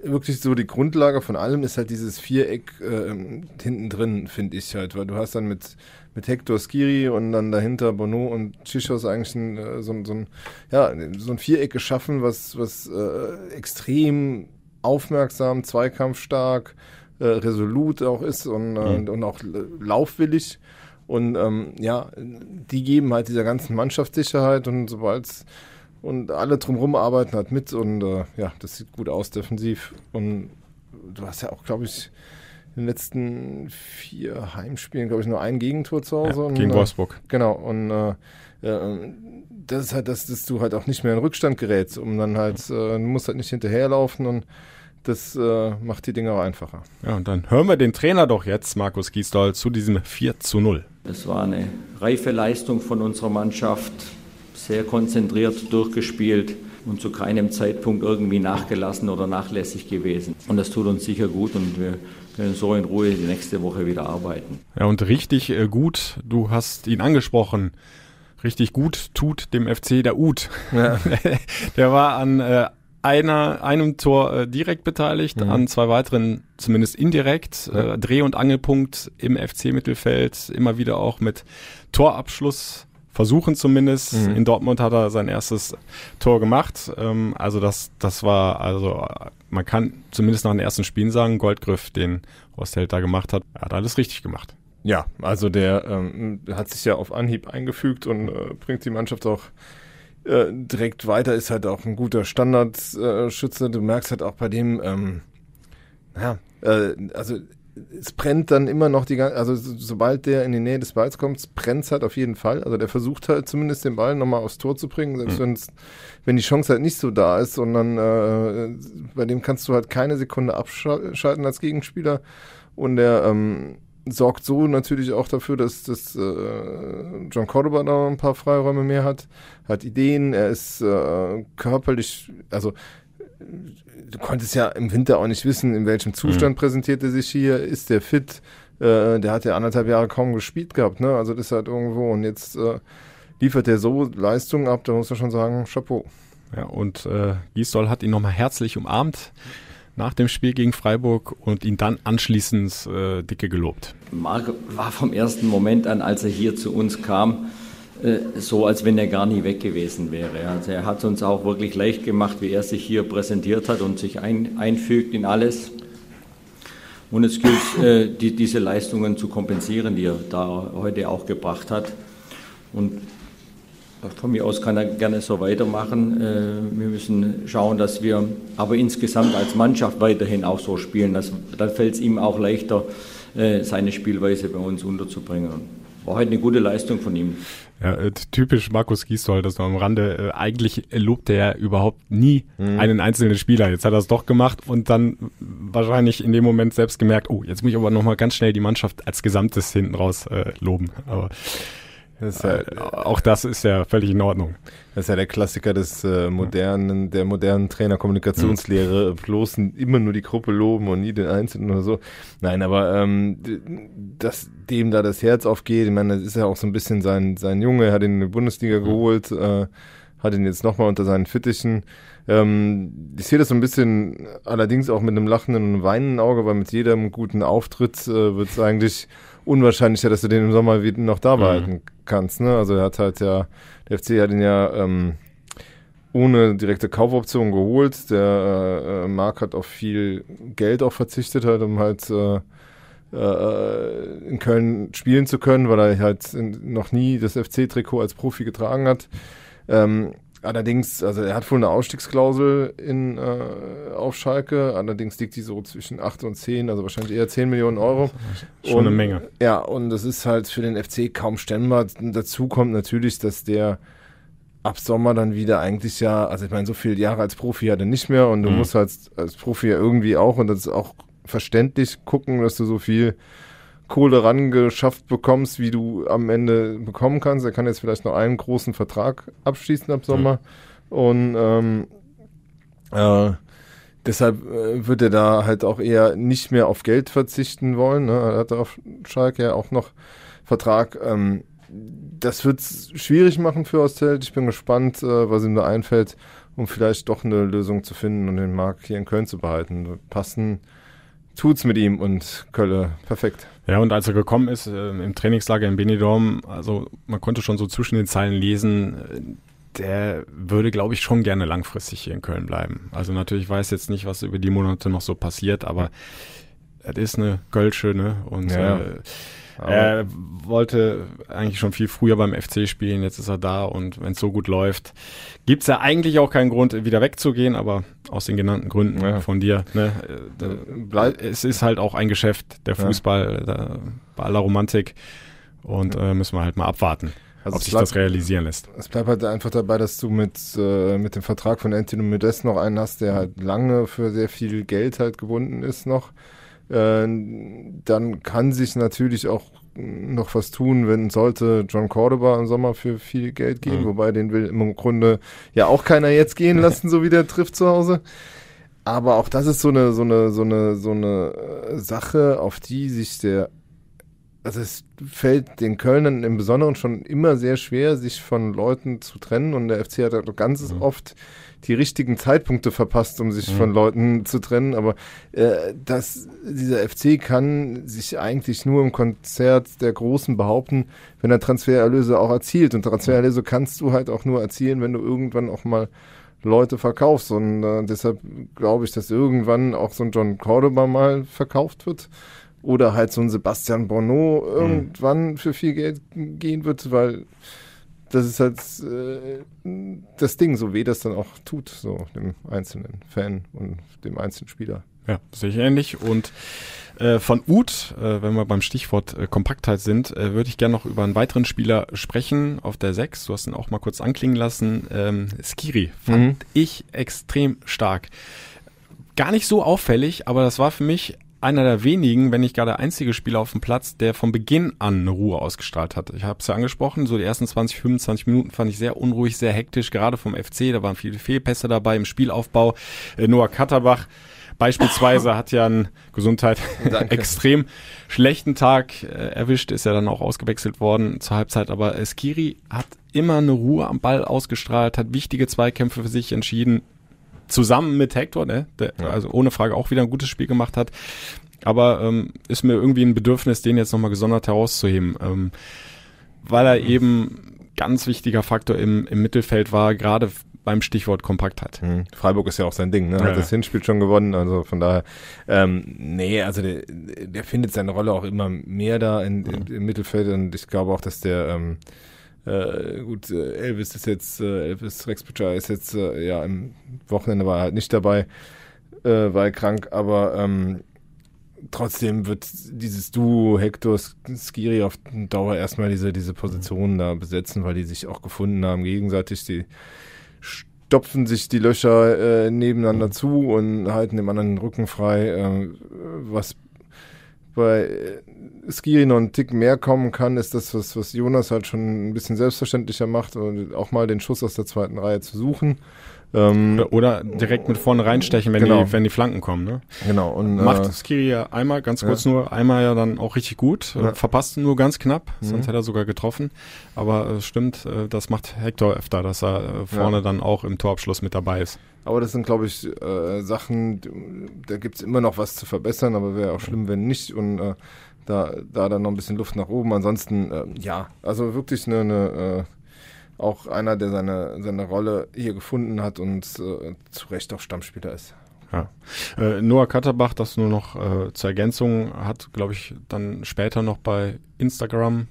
wirklich so die Grundlage von allem ist halt dieses Viereck äh, hinten drin, finde ich halt, weil du hast dann mit mit Hector Skiri und dann dahinter Bono und Chichos eigentlich ein, äh, so, so, ein, ja, so ein Viereck geschaffen, was, was äh, extrem aufmerksam, zweikampfstark, äh, resolut auch ist und, äh, mhm. und auch laufwillig. Und ähm, ja, die geben halt dieser ganzen Mannschaft Sicherheit und sobald und alle drumherum arbeiten halt mit und äh, ja, das sieht gut aus defensiv. Und du hast ja auch, glaube ich, in den letzten vier Heimspielen, glaube ich, nur ein Gegentor zu Hause.
Ja, gegen und, äh, Wolfsburg.
Genau. Und äh, das ist halt, dass, dass du halt auch nicht mehr in Rückstand gerätst, um dann halt, äh, du musst halt nicht hinterherlaufen und das äh, macht die Dinge auch einfacher.
Ja, und dann hören wir den Trainer doch jetzt, Markus Giesdoll, zu diesem 4 zu 0.
Es war eine reife Leistung von unserer Mannschaft, sehr konzentriert durchgespielt und zu keinem Zeitpunkt irgendwie nachgelassen oder nachlässig gewesen. Und das tut uns sicher gut und wir können so in Ruhe die nächste Woche wieder arbeiten.
Ja, und richtig äh, gut, du hast ihn angesprochen. Richtig gut tut dem FC der Ut. Ja. der war an äh, einer, einem Tor äh, direkt beteiligt, mhm. an zwei weiteren zumindest indirekt. Ja. Äh, Dreh- und Angelpunkt im FC-Mittelfeld, immer wieder auch mit Torabschluss versuchen zumindest. Mhm. In Dortmund hat er sein erstes Tor gemacht. Ähm, also das, das war, also man kann zumindest nach den ersten Spielen sagen, Goldgriff, den Horst da gemacht hat, hat alles richtig gemacht.
Ja, also der ähm, hat sich ja auf Anhieb eingefügt und äh, bringt die Mannschaft auch äh, direkt weiter, ist halt auch ein guter Standardschütze. Äh, du merkst halt auch bei dem, ähm, naja, äh, also es brennt dann immer noch die ganze, also sobald der in die Nähe des Balls kommt, brennt es halt auf jeden Fall. Also der versucht halt zumindest den Ball nochmal aufs Tor zu bringen, selbst mhm. wenn die Chance halt nicht so da ist, sondern äh, bei dem kannst du halt keine Sekunde abschalten als Gegenspieler. Und der ähm, sorgt so natürlich auch dafür, dass, dass äh, John Cordoba da ein paar Freiräume mehr hat, hat Ideen, er ist äh, körperlich, also du konntest ja im Winter auch nicht wissen, in welchem Zustand mhm. präsentiert er sich hier, ist der fit? Äh, der hat ja anderthalb Jahre kaum gespielt gehabt, ne? Also das ist halt irgendwo und jetzt äh, liefert er so Leistungen ab, da muss man schon sagen, Chapeau.
Ja, und äh, Gisdol hat ihn nochmal herzlich umarmt nach dem Spiel gegen Freiburg und ihn dann anschließend äh, dicke gelobt.
Marc war vom ersten Moment an, als er hier zu uns kam, so, als wenn er gar nie weg gewesen wäre. Also er hat uns auch wirklich leicht gemacht, wie er sich hier präsentiert hat und sich ein, einfügt in alles. Und es gilt, äh, die, diese Leistungen zu kompensieren, die er da heute auch gebracht hat. Und von mir aus kann er gerne so weitermachen. Äh, wir müssen schauen, dass wir aber insgesamt als Mannschaft weiterhin auch so spielen. Das, dann fällt es ihm auch leichter, äh, seine Spielweise bei uns unterzubringen. War heute eine gute Leistung von ihm.
Ja, äh, typisch Markus Gisdol, das noch am Rande. Äh, eigentlich lobt er überhaupt nie mhm. einen einzelnen Spieler. Jetzt hat er es doch gemacht und dann wahrscheinlich in dem Moment selbst gemerkt, oh, jetzt muss ich aber nochmal ganz schnell die Mannschaft als Gesamtes hinten raus äh, loben. Aber das ja, äh, auch das ist ja völlig in Ordnung.
Das ist ja der Klassiker des äh, modernen, der modernen Trainerkommunikationslehre, mhm. bloß immer nur die Gruppe loben und nie den Einzelnen oder so. Nein, aber ähm, dass dem da das Herz aufgeht, ich meine, das ist ja auch so ein bisschen sein, sein Junge, er hat ihn in die Bundesliga mhm. geholt, äh, hat ihn jetzt nochmal unter seinen Fittichen. Ähm, ich sehe das so ein bisschen allerdings auch mit einem lachenden und weinenden Auge, weil mit jedem guten Auftritt äh, wird es eigentlich unwahrscheinlicher, dass du den im Sommer wieder noch da
Mhm.
behalten kannst. Ne? Also er hat halt ja, der FC hat ihn ja ähm, ohne direkte Kaufoption geholt. Der äh, Marc hat auf viel Geld auch verzichtet, halt, um halt äh, äh, in Köln spielen zu können, weil er halt in, noch nie das FC-Trikot als Profi getragen hat. Ähm, allerdings, also er hat wohl eine Ausstiegsklausel in, äh, auf Schalke, allerdings liegt die so zwischen 8 und 10, also wahrscheinlich eher 10 Millionen Euro.
Schon eine Menge.
Ja, und das ist halt für den FC kaum stemmbar. Dazu kommt natürlich, dass der ab Sommer dann wieder eigentlich ja, also ich meine, so viele Jahre als Profi hat er nicht mehr und du
Mhm.
musst als, als Profi ja irgendwie auch, und das ist auch verständlich, gucken, dass du so viel Kohle rangeschafft bekommst, wie du am Ende bekommen kannst. Er kann jetzt vielleicht noch einen großen Vertrag abschließen ab Sommer. Und ähm, äh, deshalb äh, wird er da halt auch eher nicht mehr auf Geld verzichten wollen. Ne? Er hat auf Schalke ja auch noch Vertrag. Ähm, das wird es schwierig machen für Ostelt. Ich bin gespannt, äh, was ihm da einfällt, um vielleicht doch eine Lösung zu finden und den Markt hier in Köln zu behalten. Passen tut's mit ihm und Kölle perfekt.
Ja, und als er gekommen ist äh, im Trainingslager in Benidorm, also man konnte schon so zwischen den Zeilen lesen, äh, der würde, glaube ich, schon gerne langfristig hier in Köln bleiben. Also natürlich weiß jetzt nicht, was über die Monate noch so passiert, aber es ist eine Gölsche, ne? Und
Ja.
äh, er wollte eigentlich schon viel früher beim FC spielen, jetzt ist er da und wenn es so gut läuft, gibt's ja eigentlich auch keinen Grund, wieder wegzugehen, aber aus den genannten Gründen
Ja.
von dir, ne? äh, es ist halt auch ein Geschäft, der
Ja.
Fußball, da, bei aller Romantik und äh, müssen wir halt mal abwarten,
Also
ob sich
bleibt-
das realisieren lässt.
Es bleibt halt einfach dabei, dass du mit, äh, mit dem Vertrag von Anthony Modest noch einen hast, der halt lange für sehr viel Geld halt gebunden ist noch. Äh, dann kann sich natürlich auch noch was tun, wenn sollte John Cordoba im Sommer für viel Geld gehen,
Mhm.
wobei den will im Grunde ja auch keiner jetzt gehen lassen, so wie der trifft zu Hause. Aber auch das ist so eine, so eine, so eine, so eine äh, Sache, auf die sich der also es fällt den Kölnern im Besonderen schon immer sehr schwer, sich von Leuten zu trennen. Und der FC hat halt ganz oft die richtigen Zeitpunkte verpasst, um sich
Mhm.
von Leuten zu trennen, aber äh, das, dieser FC kann sich eigentlich nur im Konzert der Großen behaupten, wenn er Transfererlöse auch erzielt. Und Transfererlöse kannst du halt auch nur erzielen, wenn du irgendwann auch mal Leute verkaufst. Und äh, deshalb glaube ich, dass irgendwann auch so ein John Cordoba mal verkauft wird oder halt so ein Sebastian Bono irgendwann für viel Geld gehen wird, weil das ist halt äh, das Ding, so weh das dann auch tut, so dem einzelnen Fan und dem einzelnen Spieler.
Ja, sehe ich ähnlich. Und äh, von Uth, äh, wenn wir beim Stichwort äh, Kompaktheit sind, äh, würde ich gerne noch über einen weiteren Spieler sprechen auf der 6. Du hast ihn auch mal kurz anklingen lassen. Ähm, Skiri fand
Mhm.
ich extrem stark. Gar nicht so auffällig, aber das war für mich einer der wenigen, wenn nicht gar der einzige Spieler auf dem Platz, der von Beginn an eine Ruhe ausgestrahlt hat. Ich habe es ja angesprochen, so die ersten 20, 25 Minuten fand ich sehr unruhig, sehr hektisch, gerade vom FC. Da waren viele Fehlpässe dabei im Spielaufbau. Äh, Noah Katterbach beispielsweise hat ja einen Gesundheit extrem schlechten Tag äh, erwischt, ist ja dann auch ausgewechselt worden zur Halbzeit. Aber äh, Skiri hat immer eine Ruhe am Ball ausgestrahlt, hat wichtige Zweikämpfe für sich entschieden, zusammen mit Hector, ne, der also ohne Frage auch wieder ein gutes Spiel gemacht hat. Aber ähm, ist mir irgendwie ein Bedürfnis, den jetzt nochmal gesondert herauszuheben, ähm, weil er eben ganz wichtiger Faktor im, im Mittelfeld war, gerade beim Stichwort Kompaktheit.
Mhm. Freiburg ist ja auch sein Ding, ne?
Ja,
Hat
ja.
das Hinspiel schon gewonnen, also von daher, ähm, nee, also der, der findet seine Rolle auch immer mehr da in, in, im Mittelfeld und ich glaube auch, dass der, ähm, äh, gut, äh, Elvis ist jetzt, äh, Elvis Rex Butcher ist jetzt, äh, ja, im Wochenende war er halt nicht dabei, äh, war er krank, aber ähm, trotzdem wird dieses Duo Hector Skiri auf Dauer erstmal diese, diese Positionen da besetzen, weil die sich auch gefunden haben, gegenseitig. Die stopfen sich die Löcher nebeneinander zu und halten dem anderen den Rücken frei, was bei Skiri noch einen Tick mehr kommen kann, ist das, was, was Jonas halt schon ein bisschen selbstverständlicher macht und auch mal den Schuss aus der zweiten Reihe zu suchen. Ähm,
Oder, direkt mit vorne reinstechen, wenn,
Genau.
die, wenn die Flanken kommen. Ne?
Genau. Und,
Macht
äh,
Skiri ja einmal, ganz kurz
ja.
nur, einmal ja dann auch richtig gut, äh,
Ja.
verpasst nur ganz knapp,
Mhm.
sonst hätte er sogar getroffen. Aber es stimmt, äh, das macht Hector öfter, dass er äh, vorne
Ja.
dann auch im Torabschluss mit dabei ist.
Aber das sind, glaube ich, äh, Sachen, da gibt's immer noch was zu verbessern, aber wäre auch schlimm, wenn nicht. Und äh, da, da dann noch ein bisschen Luft nach oben. Ansonsten, äh, ja, also wirklich eine, eine äh, auch einer, der seine, seine Rolle hier gefunden hat und äh, zu Recht auch Stammspieler ist.
Ja. Äh, Noah Katterbach, das nur noch äh, zur Ergänzung, hat, glaube ich, dann später noch bei Instagram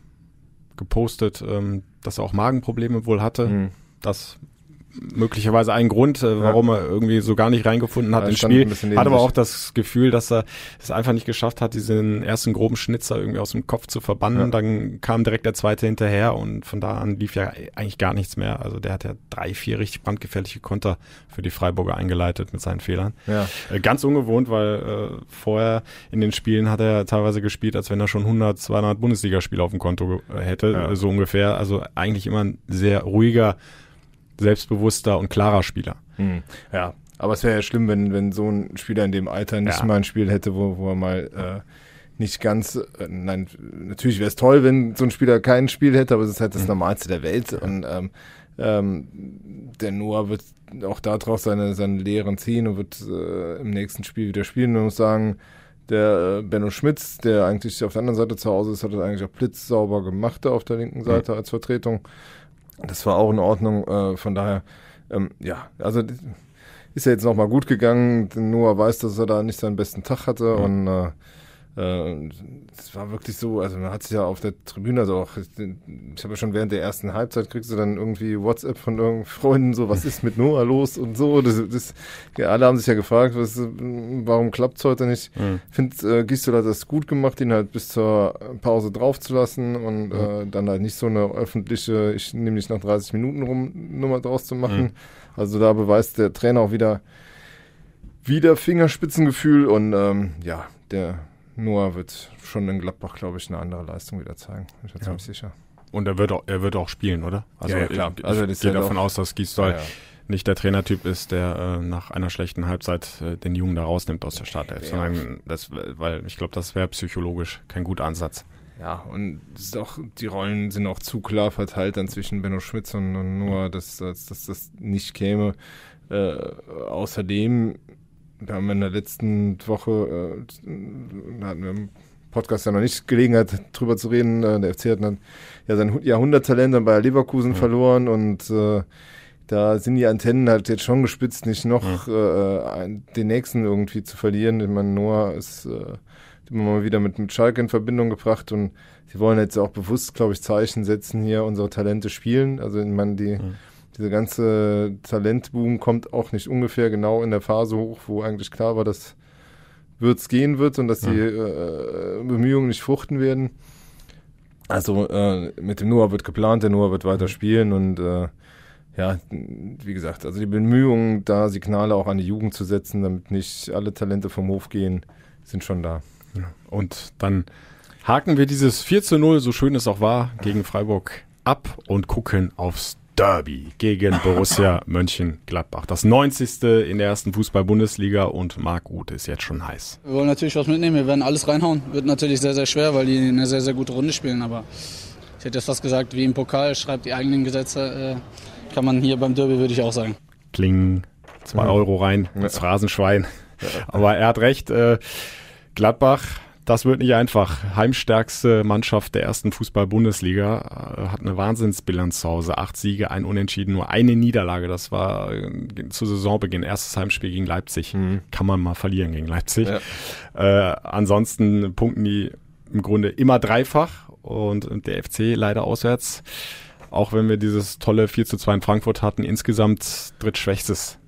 gepostet, ähm, dass er auch Magenprobleme wohl hatte. Mhm. Das möglicherweise ein Grund, äh, warum ja. er irgendwie so gar nicht reingefunden hat ja, ins Spiel. Hat aber auch das Gefühl, dass er es einfach nicht geschafft hat, diesen ersten groben Schnitzer irgendwie aus dem Kopf zu verbannen. Ja. Dann kam direkt der zweite hinterher und von da an lief ja eigentlich gar nichts mehr. Also der hat ja drei, vier richtig brandgefährliche Konter für die Freiburger eingeleitet mit seinen Fehlern. Ja. Äh, ganz ungewohnt, weil äh, vorher in den Spielen hat er teilweise gespielt, als wenn er schon 100, 200 Bundesligaspiele auf dem Konto äh, hätte, so ungefähr. Also eigentlich immer ein sehr ruhiger, selbstbewusster und klarer Spieler.
Hm. Ja, aber es wäre ja schlimm, wenn, wenn so ein Spieler in dem Alter nicht ja. mal ein Spiel hätte, wo, wo er mal äh, nicht ganz, äh, nein, natürlich wäre es toll, wenn so ein Spieler kein Spiel hätte, aber es ist halt das mhm. Normalste der Welt. Und ähm, ähm, der Noah wird auch daraus seine, seine Lehren ziehen und wird äh, im nächsten Spiel wieder spielen. Man muss sagen, der äh, Benno Schmitz, der eigentlich auf der anderen Seite zu Hause ist, hat das eigentlich auch blitzsauber gemacht auf der linken Seite mhm. als Vertretung. Das war auch in Ordnung. Äh, von daher, ähm, ja, also ist ja jetzt nochmal gut gegangen. Noah weiß, dass er da nicht seinen besten Tag hatte mhm. und äh, es war wirklich so, also man hat sich ja auf der Tribüne, also auch, ich habe ja schon während der ersten Halbzeit kriegst du dann irgendwie WhatsApp von irgendeinen Freunden, so, was ist mit Noah los und so. Das, das, ja, alle haben sich ja gefragt, was, warum klappt's heute nicht? Mhm. Ich finde, äh, Gisdol hat das gut gemacht, ihn halt bis zur Pause draufzulassen und mhm. äh, dann halt nicht so eine öffentliche, ich nehme dich nach 30 Minuten rum, Nummer draus zu machen. Mhm. Also da beweist der Trainer auch wieder, wieder Fingerspitzengefühl und ähm, ja, der Noah wird schon in Gladbach, glaube ich, eine andere Leistung wieder zeigen. Bin ich bin ziemlich sicher.
Und er wird auch, er wird auch spielen, oder?
Also ja, ja klar.
Ich, also ich gehe davon aus, dass Gisdol ja, nicht der Trainertyp ist, der äh, nach einer schlechten Halbzeit äh, den Jungen da rausnimmt aus der Startelf, sondern das, weil ich glaube, das wäre psychologisch kein guter Ansatz.
Ja, und auch, die Rollen sind auch zu klar verteilt dann zwischen Benno Schmitz und, und Noah, dass, dass, dass das nicht käme. Äh, außerdem wir haben in der letzten Woche, äh, da hatten wir im Podcast ja noch nicht Gelegenheit drüber zu reden. Äh, der FC hat dann ja sein Jahrhunderttalent dann bei Leverkusen ja. verloren und äh, da sind die Antennen halt jetzt schon gespitzt, nicht noch ja. äh, den nächsten irgendwie zu verlieren. Ich meine, Noah ist äh, immer mal wieder mit, mit Schalke in Verbindung gebracht und sie wollen jetzt auch bewusst, glaube ich, Zeichen setzen, hier unsere Talente spielen. Also ich meine, die ja dieser ganze Talentboom kommt auch nicht ungefähr genau in der Phase hoch, wo eigentlich klar war, dass wird's gehen wird und dass die äh, Bemühungen nicht fruchten werden. Also äh, mit dem Noah wird geplant, der Noah wird weiter spielen und äh, ja, wie gesagt, also die Bemühungen, da Signale auch an die Jugend zu setzen, damit nicht alle Talente vom Hof gehen, sind schon da.
Und dann haken wir dieses 4 zu 0, so schön es auch war, gegen Freiburg ab und gucken aufs Derby gegen Borussia Mönchengladbach. Das 90. in der ersten Fußball-Bundesliga und Marc Uth ist jetzt schon heiß.
Wir wollen natürlich was mitnehmen, wir werden alles reinhauen. Wird natürlich sehr, sehr schwer, weil die eine sehr, sehr gute Runde spielen, aber ich hätte jetzt fast gesagt, wie im Pokal, schreibt die eigenen Gesetze, äh, kann man hier beim Derby, würde ich auch sagen.
Klingen zwei Euro rein, das Phrasenschwein. Aber er hat recht, äh, Gladbach das wird nicht einfach. Heimstärkste Mannschaft der ersten Fußball-Bundesliga äh, hat eine Wahnsinnsbilanz zu Hause. Acht Siege, ein Unentschieden, nur eine Niederlage. Das war äh, zu Saisonbeginn erstes Heimspiel gegen Leipzig. Mhm. Kann man mal verlieren gegen Leipzig. Ja. Äh, ansonsten punkten die im Grunde immer dreifach und der FC leider auswärts. Auch wenn wir dieses tolle 4 zu 2 in Frankfurt hatten, insgesamt drittschwächstes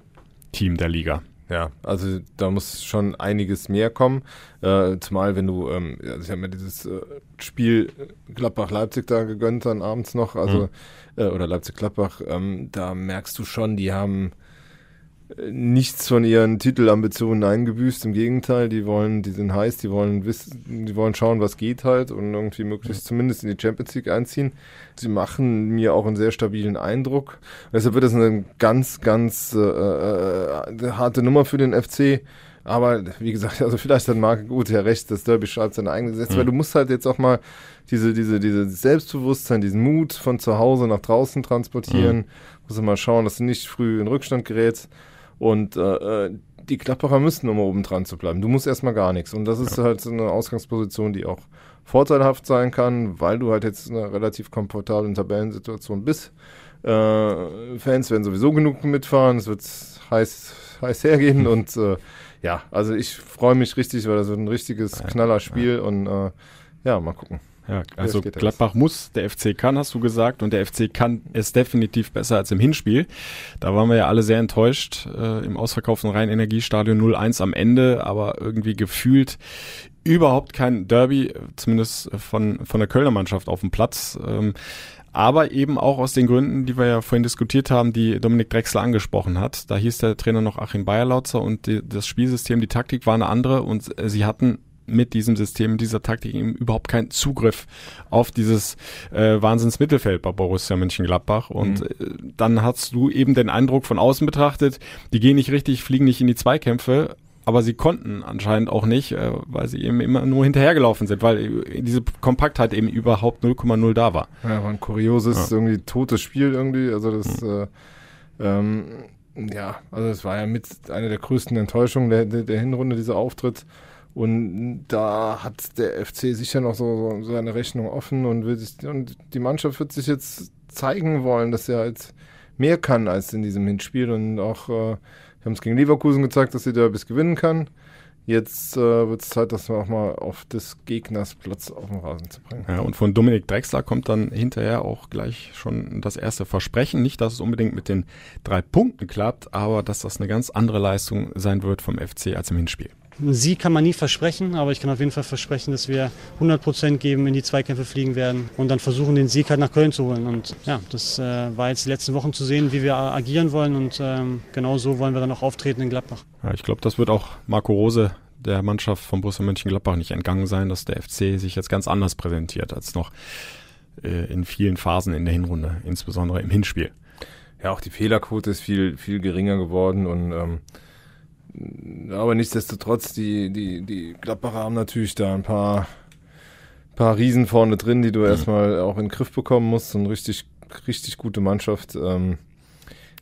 Team der Liga.
Ja, also da muss schon einiges mehr kommen. Äh, zumal wenn du, ähm, also ich habe mir dieses äh, Spiel Gladbach-Leipzig da gegönnt dann abends noch, also mhm. äh, oder Leipzig-Gladbach, ähm, da merkst du schon, die haben nichts von ihren Titelambitionen eingebüßt. Im Gegenteil, die wollen, die sind heiß, die wollen wissen, die wollen schauen, was geht halt und irgendwie möglichst zumindest in die Champions League einziehen. Sie machen mir auch einen sehr stabilen Eindruck. deshalb wird das eine ganz, ganz äh, äh, harte Nummer für den FC. Aber wie gesagt, also vielleicht hat Marc gut ja recht, das Derby schreibt seine eigene Gesetze, mhm. weil du musst halt jetzt auch mal diese, diese, diese Selbstbewusstsein, diesen Mut von zu Hause nach draußen transportieren. Mhm. Musst du mal schauen, dass du nicht früh in Rückstand gerätst. Und äh, äh, die Klapperer müssen, um oben dran zu bleiben. Du musst erstmal gar nichts. Und das ist ja. halt so eine Ausgangsposition, die auch vorteilhaft sein kann, weil du halt jetzt in einer relativ komfortablen Tabellensituation bist. Äh, Fans werden sowieso genug mitfahren, es wird heiß, heiß hergehen und äh, ja, also ich freue mich richtig, weil das wird ein richtiges Knallerspiel und äh, ja, mal gucken.
Ja, also Gladbach muss, der FC kann, hast du gesagt, und der FC kann es definitiv besser als im Hinspiel. Da waren wir ja alle sehr enttäuscht äh, im ausverkauften Rhein-Energiestadion 0-1 am Ende, aber irgendwie gefühlt überhaupt kein Derby, zumindest von, von der Kölner Mannschaft auf dem Platz. Ähm, aber eben auch aus den Gründen, die wir ja vorhin diskutiert haben, die Dominik Drexler angesprochen hat. Da hieß der Trainer noch Achim Bayerlautzer und die, das Spielsystem, die Taktik war eine andere und äh, sie hatten mit diesem System, dieser Taktik eben überhaupt keinen Zugriff auf dieses äh, Wahnsinnsmittelfeld bei Borussia Mönchengladbach. Und mhm. äh, dann hast du eben den Eindruck von außen betrachtet, die gehen nicht richtig, fliegen nicht in die Zweikämpfe, aber sie konnten anscheinend auch nicht, äh, weil sie eben immer nur hinterhergelaufen sind, weil diese Kompaktheit eben überhaupt 0,0 da war.
Ja, war ein kurioses, ja. irgendwie totes Spiel irgendwie. Also das, mhm. äh, ähm, ja, also es war ja mit einer der größten Enttäuschungen der, der, der Hinrunde, dieser Auftritt. Und da hat der FC sicher noch so, so seine Rechnung offen und, will sich, und die Mannschaft wird sich jetzt zeigen wollen, dass er halt mehr kann als in diesem Hinspiel und auch, äh, wir haben es gegen Leverkusen gezeigt, dass sie Derbys gewinnen kann. Jetzt äh, wird es Zeit, das auch mal auf des Gegners Platz auf den Rasen zu bringen.
Ja, und von Dominik Drexler kommt dann hinterher auch gleich schon das erste Versprechen. Nicht, dass es unbedingt mit den drei Punkten klappt, aber dass das eine ganz andere Leistung sein wird vom FC als im Hinspiel.
Sie kann man nie versprechen, aber ich kann auf jeden Fall versprechen, dass wir 100 Prozent geben, in die Zweikämpfe fliegen werden und dann versuchen, den Sieg halt nach Köln zu holen. Und ja, das äh, war jetzt die letzten Wochen zu sehen, wie wir agieren wollen und ähm, genau so wollen wir dann auch auftreten in Gladbach.
Ja, ich glaube, das wird auch Marco Rose der Mannschaft von Borussia Mönchengladbach nicht entgangen sein, dass der FC sich jetzt ganz anders präsentiert als noch äh, in vielen Phasen in der Hinrunde, insbesondere im Hinspiel.
Ja, auch die Fehlerquote ist viel, viel geringer geworden und ähm, aber nichtsdestotrotz, die, die, die Gladbacher haben natürlich da ein paar, paar Riesen vorne drin, die du mhm. erstmal auch in den Griff bekommen musst. So eine richtig, richtig gute Mannschaft. Ähm,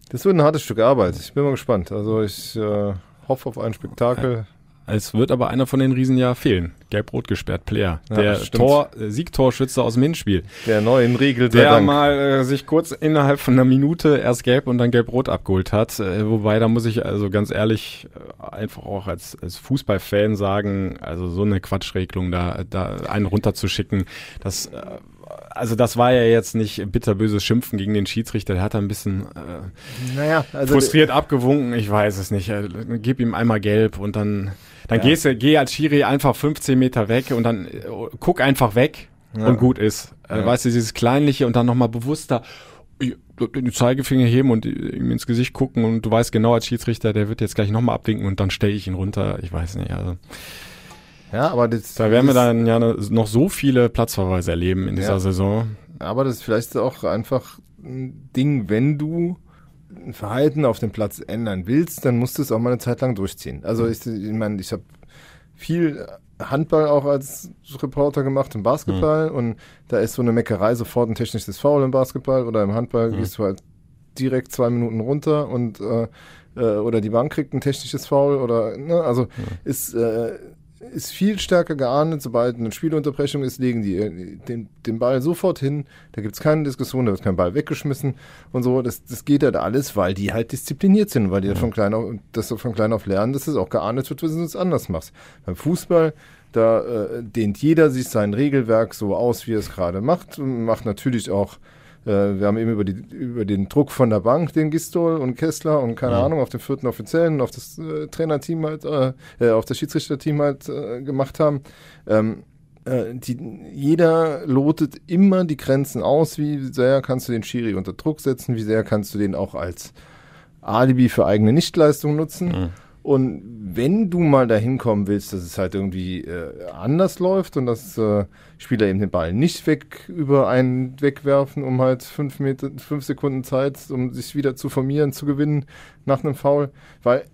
das wird ein hartes Stück Arbeit. Ich bin mal gespannt. Also ich äh, hoffe auf ein Spektakel.
Es wird aber einer von den Riesen ja fehlen. Gelb-rot gesperrt Player. Ja, der Tor, äh, Siegtorschütze aus dem Hinspiel.
Der neuen Regel.
Der Dank. mal äh, sich kurz innerhalb von einer Minute erst gelb und dann gelb-rot abgeholt hat. Äh, wobei, da muss ich also ganz ehrlich äh, einfach auch als, als Fußballfan sagen, also so eine Quatschregelung da, da einen runterzuschicken, das äh, also das war ja jetzt nicht bitterböses Schimpfen gegen den Schiedsrichter, der hat da ein bisschen äh, naja, also frustriert abgewunken, ich weiß es nicht. Äh, gib ihm einmal gelb und dann, dann ja. gehst du, geh als Schiri einfach 15 Meter weg und dann äh, guck einfach weg ja. und gut ist. Äh. Weißt du, dieses Kleinliche und dann nochmal bewusster den Zeigefinger heben und ihm ins Gesicht gucken und du weißt genau als Schiedsrichter, der wird jetzt gleich nochmal abwinken und dann stelle ich ihn runter. Ich weiß nicht, also.
Ja, aber das,
da werden wir dann ja noch so viele Platzverweise erleben in dieser ja, Saison.
Aber das ist vielleicht auch einfach ein Ding, wenn du ein Verhalten auf dem Platz ändern willst, dann musst du es auch mal eine Zeit lang durchziehen. Also ich, ich meine, ich habe viel Handball auch als Reporter gemacht im Basketball mhm. und da ist so eine Meckerei sofort ein technisches Foul im Basketball oder im Handball mhm. gehst du halt direkt zwei Minuten runter und äh, äh, oder die Bank kriegt ein technisches Foul oder ne, also mhm. ist äh, ist viel stärker geahndet. Sobald eine Spielunterbrechung ist, legen die äh, den, den Ball sofort hin. Da gibt es keine Diskussion, da wird kein Ball weggeschmissen und so. Das, das geht halt alles, weil die halt diszipliniert sind, weil die ja. von klein auf, das von klein auf lernen, dass es auch geahndet wird, wenn du es anders machst. Beim Fußball, da äh, dehnt jeder sich sein Regelwerk so aus, wie er es gerade macht und macht natürlich auch wir haben eben über, die, über den Druck von der Bank, den Gistol und Kessler und keine ja. Ahnung, auf den vierten Offiziellen, auf das äh, Trainerteam halt, äh, äh, auf das Schiedsrichterteam halt äh, gemacht haben. Ähm, äh, die, jeder lotet immer die Grenzen aus, wie sehr kannst du den Schiri unter Druck setzen, wie sehr kannst du den auch als Alibi für eigene Nichtleistung nutzen. Mhm. Und wenn du mal dahin kommen willst, dass es halt irgendwie äh, anders läuft und dass äh, Spieler eben den Ball nicht weg über einen wegwerfen, um halt fünf, Meter, fünf Sekunden Zeit, um sich wieder zu formieren, zu gewinnen nach einem Foul, weil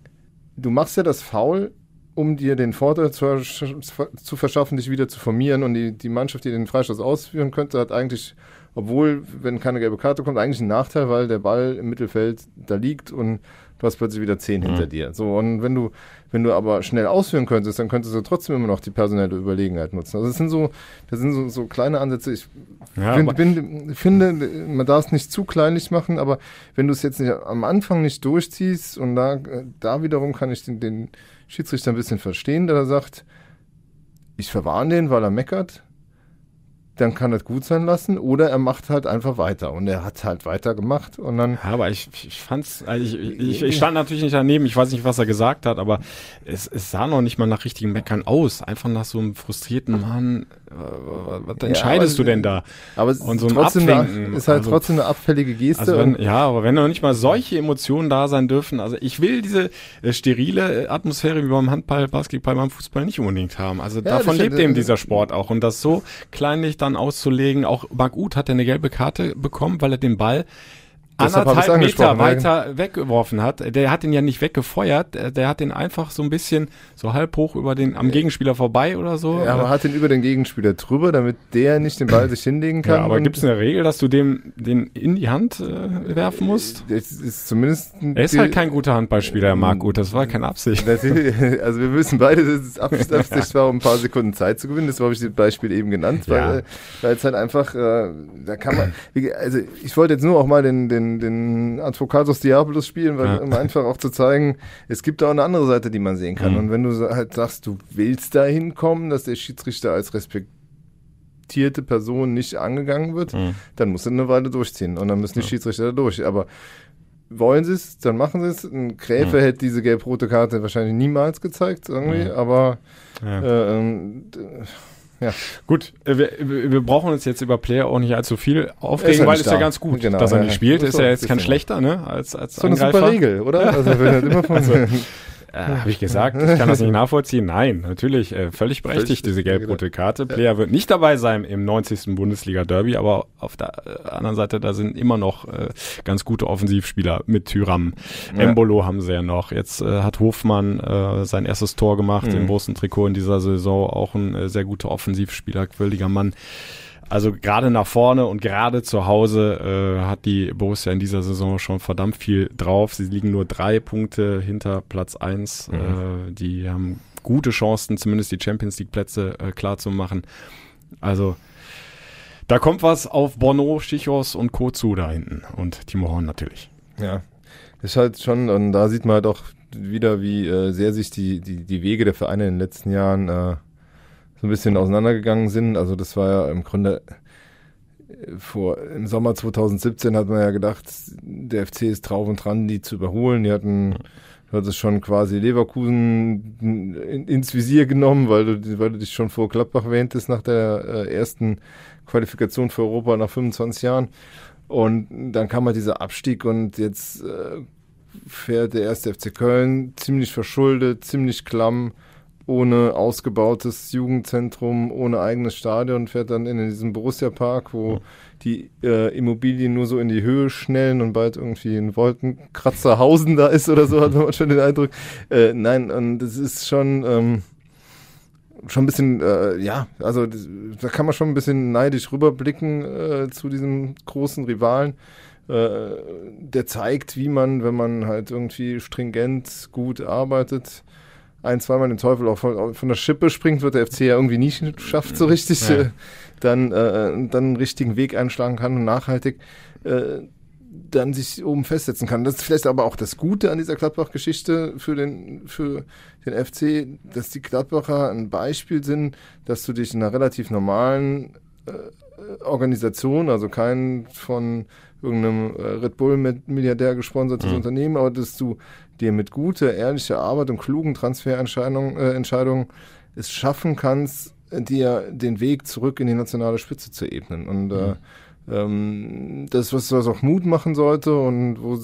du machst ja das Foul, um dir den Vorteil zu, zu verschaffen, dich wieder zu formieren. Und die, die Mannschaft, die den Freistoß ausführen könnte, hat eigentlich obwohl, wenn keine gelbe Karte kommt, eigentlich ein Nachteil, weil der Ball im Mittelfeld da liegt und du hast plötzlich wieder zehn hinter
Mhm.
dir. So, und wenn du, wenn du aber schnell ausführen könntest, dann könntest du trotzdem immer noch die personelle Überlegenheit nutzen. Also das sind so, das sind so, so kleine Ansätze. Ich
Ja,
bin, bin, finde, man darf es nicht zu kleinlich machen, aber wenn du es jetzt nicht am Anfang nicht durchziehst und da, da wiederum kann ich den, den Schiedsrichter ein bisschen verstehen, der da sagt, ich verwarne den, weil er meckert, dann kann das gut sein lassen oder er macht halt einfach weiter und er hat halt weiter gemacht und dann
Ja, aber ich, ich fand's, also ich, ich, ich stand natürlich nicht daneben, ich weiß nicht, was er gesagt hat, aber es, es sah noch nicht mal nach richtigen Meckern aus. Einfach nach so einem frustrierten Mann, äh, was entscheidest
aber-
du denn da?
aber es
Und so ein
trotzdem eine, ist halt
also-
trotzdem eine abfällige Geste
Also wenn, ja, aber wenn noch nicht mal solche Emotionen da sein dürfen, also ich will diese äh, sterile äh, Atmosphäre wie beim Handball, Basketball, beim Fußball nicht unbedingt haben. Also
Ja,
davon lebt eben dieser Sport auch. Und das so kleinlich dann auszulegen, auch Marc Uth hat ja eine gelbe Karte bekommen, weil er den Ball anderthalb Meter
angesprochen, ja.
weiter weggeworfen hat. Der hat ihn ja nicht weggefeuert, äh, der hat ihn einfach so ein bisschen so halb hoch über den, am Gegenspieler vorbei oder so.
ja, man hat den über den Gegenspieler drüber, damit der nicht den Ball sich hinlegen kann.
Ja, aber gibt es eine Regel, dass du dem den in die Hand äh, werfen musst?
Es ist zumindest
Er ist halt kein guter Handballspieler, Marc Gut. Das war keine Absicht.
Natürlich, also wir wissen beide, dass es Absicht, Absicht war, um ein paar Sekunden Zeit zu gewinnen. Das habe ich das Beispiel eben genannt, weil,
Ja.
äh, es halt einfach, äh, da kann man, also ich wollte jetzt nur auch mal den, den, den Advocatus Diabolus spielen, weil
Ja.
um einfach auch zu zeigen, es gibt auch eine andere Seite, die man sehen kann.
Mhm.
Und wenn du halt sagst, du willst dahin kommen, dass der Schiedsrichter als respektierte Person nicht angegangen wird,
Mhm.
dann musst du eine Weile durchziehen und dann müssen die Schiedsrichter da durch. Aber wollen sie es, dann machen sie es. Ein Gräfe
Mhm.
hätte diese gelb-rote Karte wahrscheinlich niemals gezeigt, irgendwie,
Mhm.
aber
Ja.
äh, d- ja.
Gut, äh, wir, wir brauchen uns jetzt über Player auch nicht allzu viel aufregen, weil es ja ganz gut,
Genau,
dass er nicht spielt. Ist
ist
ja
so
jetzt
ein
kein schlechter, ne? Als, als
So eine
Angreifer.
super Regel, oder? Also wenn halt immer von
Also, Äh, Habe ich gesagt, ich kann das nicht nachvollziehen. Nein, natürlich, äh, völlig berechtigt, diese gelb-rote Karte. Player wird nicht dabei sein im 90. Bundesliga-Derby, aber auf der äh, anderen Seite, da sind immer noch äh, ganz gute Offensivspieler mit Tyram.
Ja.
Embolo haben sie ja noch. Jetzt äh, hat Hofmann äh, sein erstes Tor gemacht
Mhm.
im großen Trikot in dieser Saison. Auch ein äh, sehr guter Offensivspieler, quirliger Mann. Also gerade nach vorne und gerade zu Hause äh, hat die Borussia in dieser Saison schon verdammt viel drauf. Sie liegen nur drei Punkte hinter Platz eins. Äh, die haben gute Chancen, zumindest die Champions League Plätze äh, klar zu machen. Also da kommt was auf Bono, Stichos und Co. zu da hinten. Und Timo Horn natürlich.
Ja, ist halt schon, und da sieht man halt auch wieder, wie äh, sehr sich die, die, die Wege der Vereine in den letzten Jahren äh, so ein bisschen auseinandergegangen sind. Also das war ja im Grunde äh, vor im Sommer 2017 hat man ja gedacht, der FC ist drauf und dran, die zu überholen. Die hatten du hattest schon quasi Leverkusen in, ins Visier genommen, weil du, weil du dich schon vor Gladbach wähntest nach der äh, ersten Qualifikation für Europa nach 25 Jahren. Und dann kam halt dieser Abstieg und jetzt äh, fährt der erste FC Köln ziemlich verschuldet, ziemlich klamm, ohne ausgebautes Jugendzentrum, ohne eigenes Stadion, fährt dann in diesen Borussia-Park, wo die äh, Immobilien nur so in die Höhe schnellen und bald irgendwie ein Wolkenkratzerhausen da ist oder so, hat man schon den Eindruck. Äh, nein, und das ist schon... Ähm, schon ein bisschen, äh, ja, also da kann man schon ein bisschen neidisch rüberblicken äh, zu diesem großen Rivalen. Äh, der zeigt, wie man, wenn man halt irgendwie stringent gut arbeitet, ein, zweimal den Teufel auch von, von der Schippe springt, wird der FC ja irgendwie nie schafft so richtig,
Ja.
äh, dann, äh, dann einen richtigen Weg einschlagen kann und nachhaltig äh, dann sich oben festsetzen kann. Das ist vielleicht aber auch das Gute an dieser Gladbach-Geschichte für den, für den FC, dass die Gladbacher ein Beispiel sind, dass du dich in einer relativ normalen äh, Organisation, also kein von irgendeinem äh, Red Bull-Milliardär gesponsertes
Mhm.
Unternehmen, aber dass du dir mit guter, ehrlicher Arbeit und klugen Transferentscheidungen äh, Entscheidungen es schaffen kannst, dir den Weg zurück in die nationale Spitze zu ebnen. Und äh, ähm, das, was, was auch Mut machen sollte und wo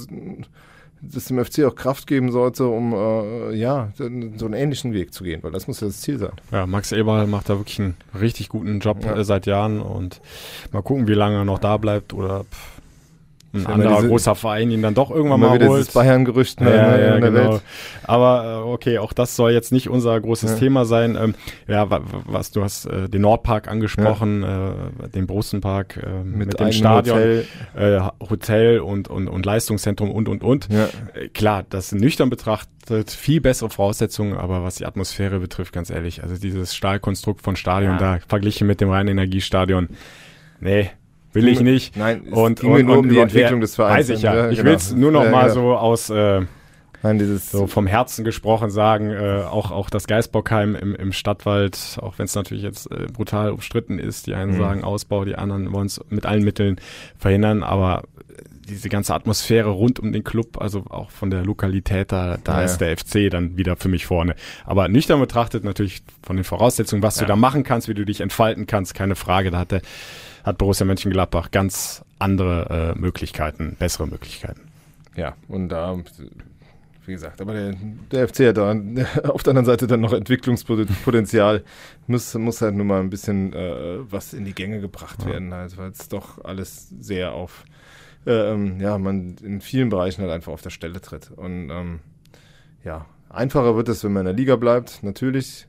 das dem FC auch Kraft geben sollte, um äh, ja, so einen ähnlichen Weg zu gehen, weil das muss ja das Ziel sein.
Ja, Max Eberl macht da wirklich einen richtig guten Job
Ja.
äh, seit Jahren und mal gucken, wie lange er noch da bleibt oder pff, ein anderer diese, großer Verein ihn dann doch irgendwann mal
wieder
holt.
Bayern-Gerücht
ja, ja, ja, genau. Welt. Aber äh, okay, auch das soll jetzt nicht unser großes ja. Thema sein. Ähm, ja, was du hast äh, den Nordpark angesprochen, äh, den Brussenpark äh, mit, mit dem Stadion, Hotel, äh, Hotel und, und, und Leistungszentrum und und und. Äh, klar, das nüchtern betrachtet viel bessere Voraussetzungen, aber was die Atmosphäre betrifft, ganz ehrlich, also dieses Stahlkonstrukt von Stadion da verglichen mit dem reinen Energiestadion, nee, will ich nicht.
Nein, und, ging und, nur um die Entwicklung des Vereins.
Weiß ich ja. ja ich genau. will es nur noch ja, mal genau. so aus äh, Nein, dieses so vom Herzen gesprochen sagen, äh, auch auch das Geisbockheim im, im Stadtwald, auch wenn es natürlich jetzt äh, brutal umstritten ist, die einen mhm. sagen Ausbau, die anderen wollen es mit allen Mitteln verhindern, aber diese ganze Atmosphäre rund um den Club, also auch von der Lokalität, da, da ja. ist der FC dann wieder für mich vorne. Aber nüchtern betrachtet natürlich von den Voraussetzungen, was ja. du da machen kannst, wie du dich entfalten kannst, keine Frage. Da hat der hat Borussia Mönchengladbach ganz andere äh, Möglichkeiten, bessere Möglichkeiten.
Ja, und da, wie gesagt, aber der, der FC hat da auf der anderen Seite dann noch Entwicklungspotenzial. muss, muss halt nur mal ein bisschen äh, was in die Gänge gebracht ja. werden, also, weil es doch alles sehr auf, äh, ähm, ja, man in vielen Bereichen halt einfach auf der Stelle tritt. Und ähm, ja, einfacher wird es, wenn man in der Liga bleibt, natürlich.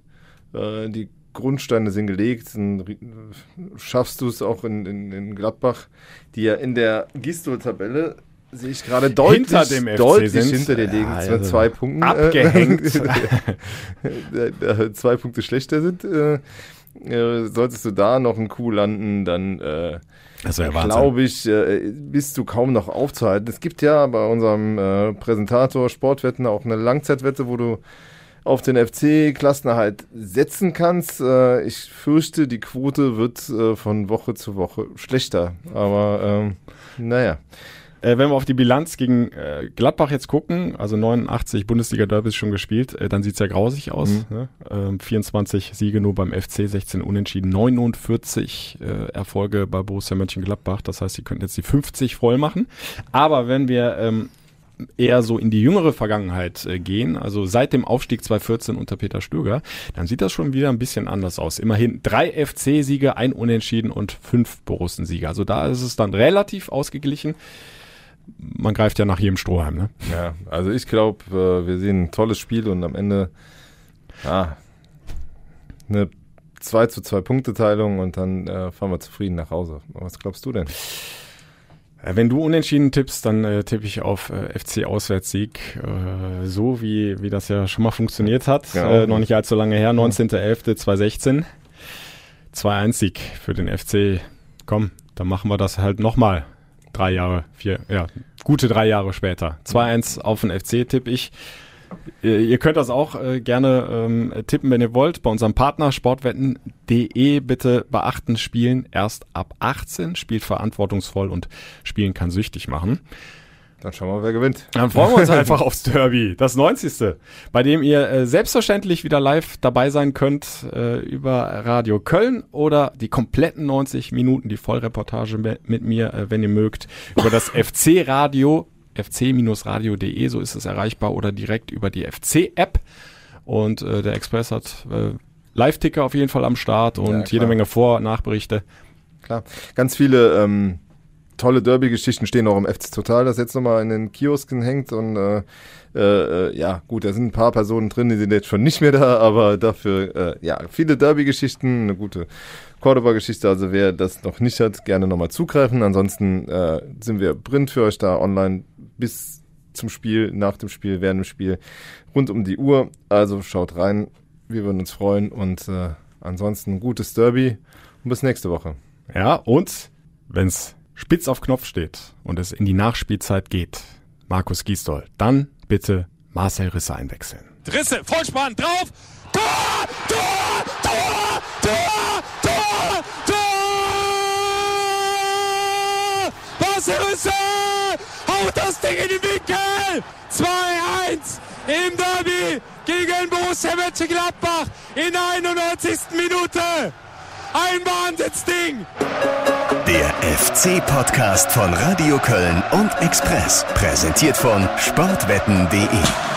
Äh, die Grundsteine sind gelegt. Dann schaffst du es auch in, in, in, Gladbach, die ja in der Gistol-Tabelle sehe ich gerade deutlich,
hinter dem FC
deutlich hinter dir liegen, ja, also zwei Punkten.
Abgehängt.
Äh, zwei Punkte schlechter sind. Äh, äh, solltest du da noch einen Coup landen, dann äh, glaube ich, äh, bist du kaum noch aufzuhalten. Es gibt ja bei unserem äh, Präsentator Sportwetten auch eine Langzeitwette, wo du auf den FC-Klassenerhalt setzen kannst. Äh, ich fürchte, die Quote wird äh, von Woche zu Woche schlechter. Aber ähm, naja.
Äh, wenn wir auf die Bilanz gegen äh, Gladbach jetzt gucken, also 89 Bundesliga-Derbys schon gespielt, äh, dann sieht's ja grausig aus. Mhm. Ne? Ähm, 24 Siege nur beim FC, 16 Unentschieden, 49 äh, Erfolge bei Borussia Mönchengladbach. Das heißt, sie könnten jetzt die 50 voll machen. Aber wenn wir ähm, eher so in die jüngere Vergangenheit äh, gehen, also seit dem Aufstieg 2014 unter Peter Stöger, dann sieht das schon wieder ein bisschen anders aus. Immerhin drei FC-Siege, ein Unentschieden und fünf Borussen-Siege. Also da ist es dann relativ ausgeglichen. Man greift ja nach jedem Strohhalm, ne?
Ja, also ich glaube, äh, wir sehen ein tolles Spiel und am Ende ja, eine 2 zu 2 Punkteteilung und dann äh, fahren wir zufrieden nach Hause. Was glaubst du denn?
Äh, wenn du unentschieden tippst, dann äh, tippe ich auf äh, FC Auswärtssieg, äh, so wie, wie das ja schon mal funktioniert hat, ja. äh, noch nicht allzu lange her, 19.11.2016. 2-1 Sieg für den FC. Komm, dann machen wir das halt nochmal. Drei Jahre, vier, ja, gute drei Jahre später. 2-1 auf den FC tippe ich. Ihr könnt das auch äh, gerne ähm, tippen, wenn ihr wollt. Bei unserem Partner sportwetten.de bitte beachten, spielen erst ab 18, spielt verantwortungsvoll und spielen kann süchtig machen.
Dann schauen wir mal, wer gewinnt.
Dann freuen wir uns einfach aufs Derby, das 90. Bei dem ihr äh, selbstverständlich wieder live dabei sein könnt äh, über Radio Köln oder die kompletten 90 Minuten, die Vollreportage mit mir, äh, wenn ihr mögt, über das FC-Radio fc-radio.de, so ist es erreichbar, oder direkt über die FC-App. Und äh, der Express hat äh, Live-Ticker auf jeden Fall am Start und ja, jede Menge Vor- und Nachberichte.
Klar, ganz viele ähm, tolle Derby-Geschichten stehen auch im FC Total, das jetzt nochmal in den Kiosken hängt und äh, äh, ja, gut, da sind ein paar Personen drin, die sind jetzt schon nicht mehr da, aber dafür, äh, ja, viele Derby-Geschichten, eine gute Cordoba-Geschichte. Also wer das noch nicht hat, gerne nochmal zugreifen. Ansonsten äh, sind wir print für euch da online bis zum Spiel, nach dem Spiel, während dem Spiel, rund um die Uhr. Also schaut rein, wir würden uns freuen und äh, ansonsten gutes Derby und bis nächste Woche.
Ja, und wenn es spitz auf Knopf steht und es in die Nachspielzeit geht, Markus Gisdol, dann bitte Marcel Risse einwechseln.
Risse, Vollspann, drauf, Tor, Tor, Tor, Tor, Tor, Tor! Marcel Risse! Haut das Ding in die Winkel. 2-1 im Derby gegen Borussia Mönchengladbach in der 91. Minute. Ein Wahnsinnsding.
Der FC-Podcast von Radio Köln und Express. Präsentiert von sportwetten.de.